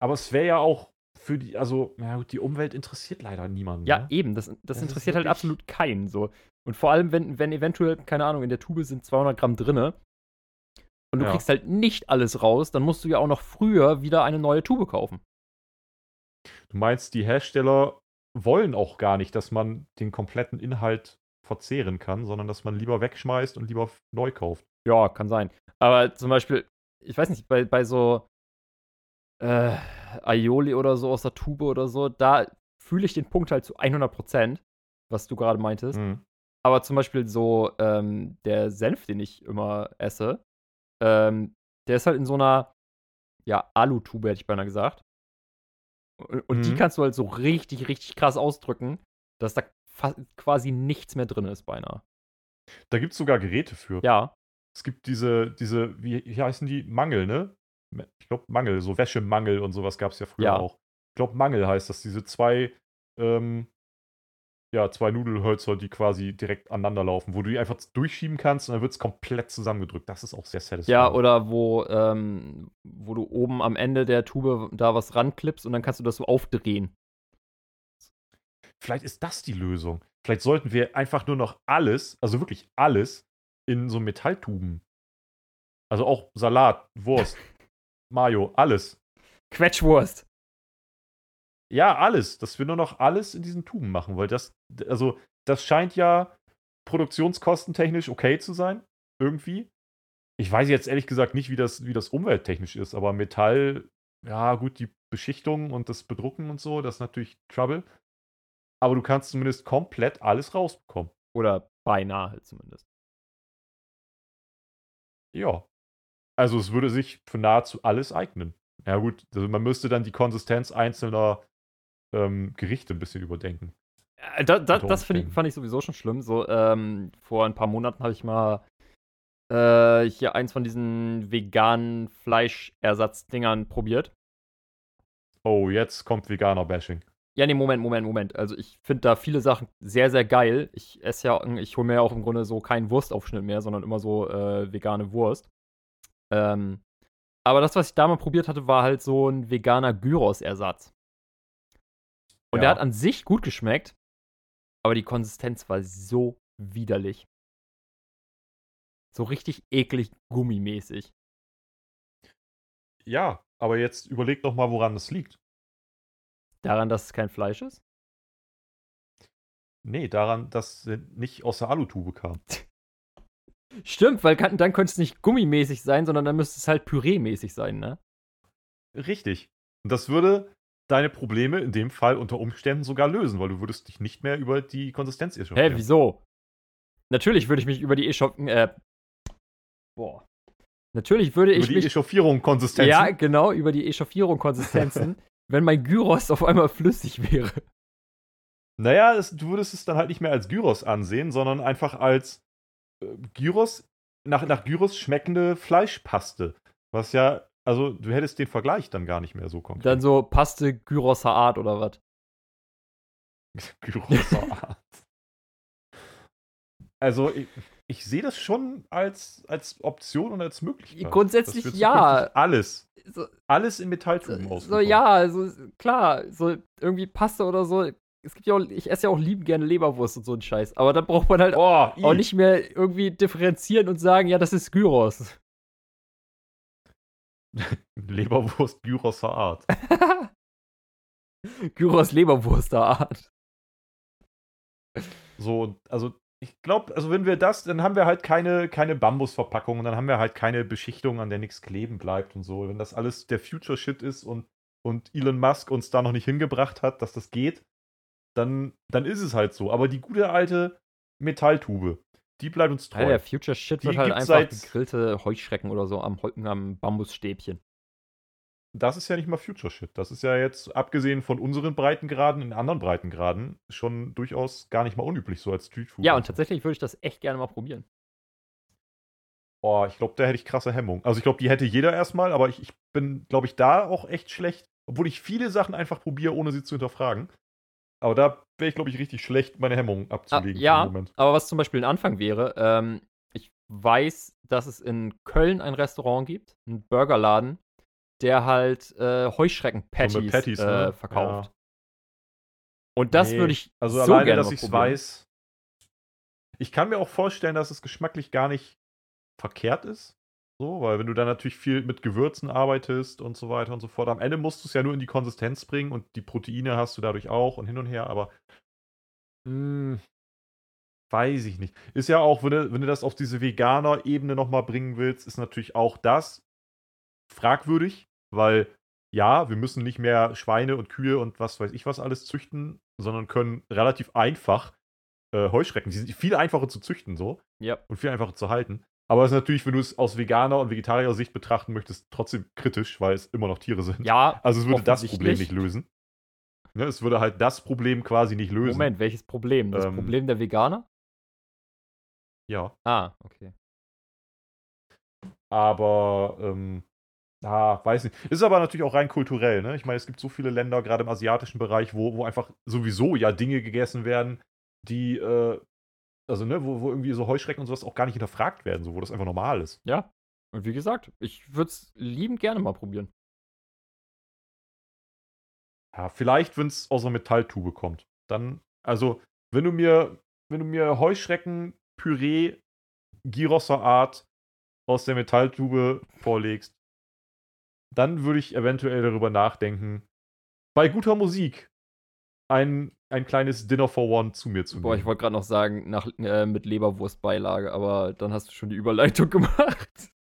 Aber es wäre ja auch für die, also, na gut, die Umwelt interessiert leider niemanden. Ja, ne? eben, das, das, das interessiert halt absolut keinen. So. Und vor allem, wenn, wenn eventuell, keine Ahnung, in der Tube sind 200 Gramm drinne und du ja. kriegst halt nicht alles raus, dann musst du ja auch noch früher wieder eine neue Tube kaufen. Du meinst, die Hersteller wollen auch gar nicht, dass man den kompletten Inhalt verzehren kann, sondern dass man lieber wegschmeißt und lieber neu kauft. Ja, kann sein. Aber zum Beispiel, ich weiß nicht, bei, bei so äh, Aioli oder so aus der Tube oder so, da fühle ich den Punkt halt zu 100%, was du gerade meintest. Mhm. Aber zum Beispiel so ähm, der Senf, den ich immer esse, ähm, der ist halt in so einer, ja, Alutube, hätte ich beinahe gesagt. Und, und die Mhm. kannst du halt so richtig, richtig krass ausdrücken, dass da quasi nichts mehr drin ist, beinahe. Da gibt es sogar Geräte für. Ja, Es gibt diese, diese, wie, wie heißen die? Mangel, ne? Ich glaube Mangel, so Wäschemangel und sowas gab es ja früher Ja. auch. Ich glaube Mangel heißt das, diese zwei, ähm, ja, zwei Nudelhölzer, die quasi direkt aneinander laufen, wo du die einfach durchschieben kannst und dann wird es komplett zusammengedrückt. Das ist auch sehr satisfying. ja, oder wo, ähm, wo du oben am Ende der Tube da was ranklippst und dann kannst du das so aufdrehen. Vielleicht ist das die Lösung. Vielleicht sollten wir einfach nur noch alles, also wirklich alles, in so Metalltuben. Also auch Salat, Wurst, [LAUGHS] Mayo, alles. Quetschwurst. Ja, alles. Dass wir nur noch alles in diesen Tuben machen, weil das, also, das scheint ja produktionskostentechnisch okay zu sein. Irgendwie. Ich weiß jetzt ehrlich gesagt nicht, wie das, wie das umwelttechnisch ist, aber Metall, ja, gut, die Beschichtung und das Bedrucken und so, das ist natürlich Trouble. Aber du kannst zumindest komplett alles rausbekommen. Oder beinahe halt zumindest. Ja. Also es würde sich für nahezu alles eignen. Ja gut, also man müsste dann die Konsistenz einzelner ähm, Gerichte ein bisschen überdenken. Äh, Da, da, das ich, fand ich sowieso schon schlimm. So, ähm, vor ein paar Monaten habe ich mal äh, hier eins von diesen veganen Fleischersatzdingern probiert. Oh, jetzt kommt Veganer-Bashing. Ja, nee, Moment, Moment, Moment. Also ich finde da viele Sachen sehr, sehr geil. Ich esse ja, ich hole mir ja auch im Grunde so keinen Wurstaufschnitt mehr, sondern immer so äh, vegane Wurst. Ähm, aber das, was ich da mal probiert hatte, war halt so ein veganer Gyros-Ersatz. Und der Ja. hat an sich gut geschmeckt, aber die Konsistenz war so widerlich. So richtig eklig gummimäßig. Ja, aber jetzt überleg doch mal, woran es liegt. Daran, dass es kein Fleisch ist? Nee, daran, dass es nicht aus der Alutube kam. [LAUGHS] Stimmt, weil dann könnte es nicht gummimäßig sein, sondern dann müsste es halt püreemäßig sein, ne? Richtig. Und das würde deine Probleme in dem Fall unter Umständen sogar lösen, weil du würdest dich nicht mehr über die Konsistenz Hä, echauffieren. wieso? Natürlich würde ich mich über die Echauffieren, äh, boah. Natürlich würde Über ich die mich, Echauffierung Konsistenzen. ja, genau, über die Echauffierung Konsistenzen, [LAUGHS] wenn mein Gyros auf einmal flüssig wäre. Naja, es, du würdest es dann halt nicht mehr als Gyros ansehen, sondern einfach als äh, Gyros, nach, nach Gyros schmeckende Fleischpaste. Was ja, also du hättest den Vergleich dann gar nicht mehr so konkret. Dann so Paste Gyroser Art oder was? [LAUGHS] Gyroser Art. Also ich, ich sehe das schon als, als Option und als Möglichkeit. Grundsätzlich ja. Alles, So, alles in Metalltuben so, ausbekommen. ja, also klar, so irgendwie Paste oder so. Es gibt ja auch, ich esse ja auch liebend gerne Leberwurst und so einen Scheiß. Aber dann braucht man halt Oh, auch nicht mehr irgendwie differenzieren und sagen, ja, das ist Gyros. [LAUGHS] Leberwurst Gyroser Art. [LAUGHS] Gyros Leberwurster Art. So, also ich glaube, also wenn wir das, dann haben wir halt keine, keine Bambusverpackung und dann haben wir halt keine Beschichtung, an der nichts kleben bleibt und so. Wenn das alles der Future-Shit ist und, und Elon Musk uns da noch nicht hingebracht hat, dass das geht, dann, dann ist es halt so. Aber die gute alte Metalltube, die bleibt uns treu. Ja, der Future Shit Die wird halt einfach gegrillte Heuschrecken oder so am, am Bambusstäbchen. Das ist ja nicht mal Future-Shit. Das ist ja jetzt, abgesehen von unseren Breitengraden, in anderen Breitengraden, schon durchaus gar nicht mal unüblich, so als Streetfood. Ja, und tatsächlich würde ich das echt gerne mal probieren. Oh, ich glaube, da hätte ich krasse Hemmung. Also ich glaube, die hätte jeder erstmal, aber ich, ich bin, glaube ich, da auch echt schlecht. Obwohl ich viele Sachen einfach probiere, ohne sie zu hinterfragen. Aber da wäre ich, glaube ich, richtig schlecht, meine Hemmungen Ah, abzulegen. für ja, aber was zum Beispiel ein Anfang wäre, ähm, ich weiß, dass es in Köln ein Restaurant gibt, einen Burgerladen, der halt äh, Heuschrecken-Patties Patties, äh, ne? verkauft. Ja. Und das Nee, würde ich Also so alleine, gerne dass ich es weiß. Ich kann mir auch vorstellen, dass es geschmacklich gar nicht verkehrt ist. So, weil wenn du dann natürlich viel mit Gewürzen arbeitest und so weiter und so fort, am Ende musst du es ja nur in die Konsistenz bringen und die Proteine hast du dadurch auch und hin und her, aber mh, weiß ich nicht. Ist ja auch, wenn du, wenn du das auf diese Veganer-Ebene nochmal bringen willst, ist natürlich auch das fragwürdig, weil ja, wir müssen nicht mehr Schweine und Kühe und was weiß ich was alles züchten, sondern können relativ einfach äh, Heuschrecken, die sind viel einfacher zu züchten so Ja. und viel einfacher zu halten. Aber es ist natürlich, wenn du es aus Veganer- und Vegetarier-Sicht betrachten möchtest, trotzdem kritisch, weil es immer noch Tiere sind. Ja, Also es würde das Problem nicht lösen. Ne, es würde halt das Problem quasi nicht lösen. Moment, welches Problem? Das Ähm, Problem der Veganer? Ja. Ah, okay. Aber, ähm, ah, weiß nicht. Ist aber natürlich auch rein kulturell, ne? Ich meine, es gibt so viele Länder, gerade im asiatischen Bereich, wo, wo einfach sowieso ja Dinge gegessen werden, die, äh, also, ne, wo, wo irgendwie so Heuschrecken und sowas auch gar nicht hinterfragt werden, so, wo das einfach normal ist. Ja. Und wie gesagt, ich würde es liebend gerne mal probieren. Ja, vielleicht, wenn es aus einer Metalltube kommt. Dann, also, wenn du mir, wenn du mir Heuschrecken-Püree Gyrosser Art aus der Metalltube vorlegst, dann würde ich eventuell darüber nachdenken, bei guter Musik ein, ein kleines Dinner for One zu mir zu nehmen. Boah, ich wollte gerade noch sagen, nach, äh, mit Leberwurstbeilage, aber dann hast du schon die Überleitung [LAUGHS] gemacht.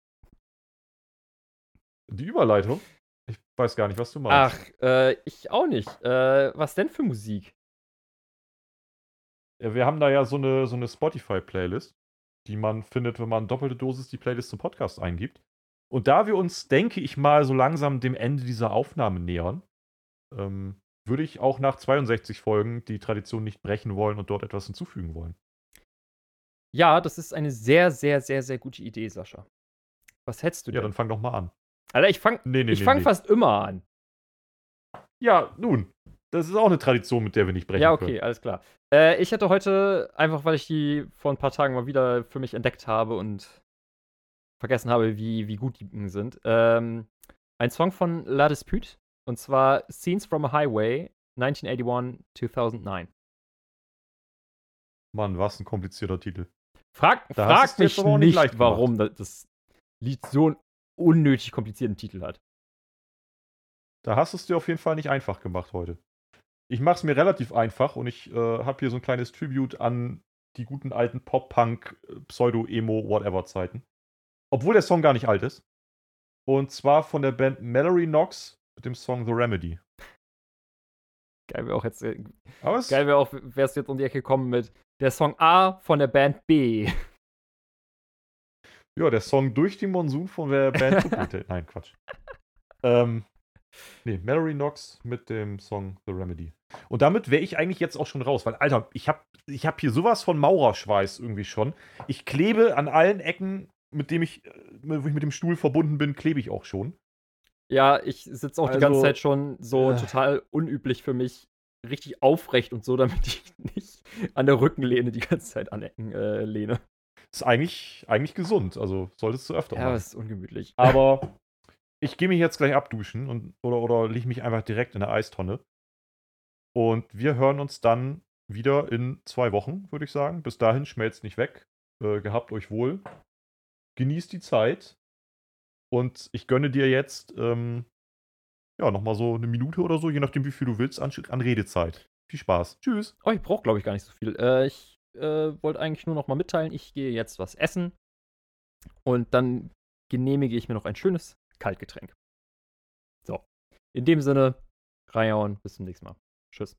Die Überleitung? Ich weiß gar nicht, was du meinst. Ach, äh, ich auch nicht. Äh, was denn für Musik? Ja, wir haben da ja so eine, so eine Spotify-Playlist, die man findet, wenn man doppelte Dosis die Playlist zum Podcast eingibt. Und da wir uns, denke ich mal, so langsam dem Ende dieser Aufnahme nähern, ähm, würde ich auch nach 62 Folgen die Tradition nicht brechen wollen und dort etwas hinzufügen wollen. Ja, das ist eine sehr, sehr, sehr, sehr gute Idee, Sascha. Was hättest du Ja, denn? dann fang doch mal an. Alter, ich fang, Nee, nee, ich nee, fang fast immer an. Ja, nun. Das ist auch eine Tradition, mit der wir nicht brechen Ja, können. okay, alles klar. Äh, ich hätte heute, einfach weil ich die vor ein paar Tagen mal wieder für mich entdeckt habe und vergessen habe, wie, wie gut die sind, ähm, ein Song von La Dispute. Und zwar Scenes from a Highway, 1981, 2009. Mann, was ein komplizierter Titel. Frag, Da frag mich nicht nicht, warum das, Lied so einen unnötig komplizierten Titel hat. Da hast du es dir auf jeden Fall nicht einfach gemacht heute. Ich mache es mir relativ einfach und ich äh, habe hier so ein kleines Tribute an die guten alten Pop-Punk, äh, Pseudo-Emo, whatever Zeiten. Obwohl der Song gar nicht alt ist. Und zwar von der Band Mallory Knox mit dem Song The Remedy. Geil wäre auch jetzt, äh, Aber geil wäre auch, wärst du jetzt um die Ecke gekommen mit der Song A von der Band B. [LAUGHS] ja, der Song Durch den Monsun von der Band [LAUGHS] Football Nein, Quatsch. Ähm, nee, Mallory Knox mit dem Song The Remedy. Und damit wäre ich eigentlich jetzt auch schon raus, weil, Alter, ich habe ich hab hier sowas von Maurerschweiß irgendwie schon. Ich klebe an allen Ecken, mit dem ich, äh, wo ich mit dem Stuhl verbunden bin, klebe ich auch schon. Ja, ich sitze auch die ganze Also, Zeit schon so äh. total unüblich für mich richtig aufrecht und so, damit [LAUGHS] ich nicht an der Rückenlehne die ganze Zeit anecken äh, lehne. Ist eigentlich, eigentlich gesund, also solltest du öfter Ja, machen. das ist ungemütlich. [LAUGHS] Aber ich gehe mich jetzt gleich abduschen und, oder, oder lege mich einfach direkt in der Eistonne. Und wir hören uns dann wieder in zwei Wochen, würde ich sagen. Bis dahin schmelzt nicht weg. Äh, gehabt euch wohl. Genießt die Zeit. Und ich gönne dir jetzt ähm, ja nochmal so eine Minute oder so, je nachdem, wie viel du willst, an, an Redezeit. Viel Spaß. Tschüss. Oh, ich brauche, glaube ich, gar nicht so viel. Äh, ich äh, wollte eigentlich nur noch mal mitteilen, ich gehe jetzt was essen und dann genehmige ich mir noch ein schönes Kaltgetränk. So. In dem Sinne, reinhauen, bis zum nächsten Mal. Tschüss.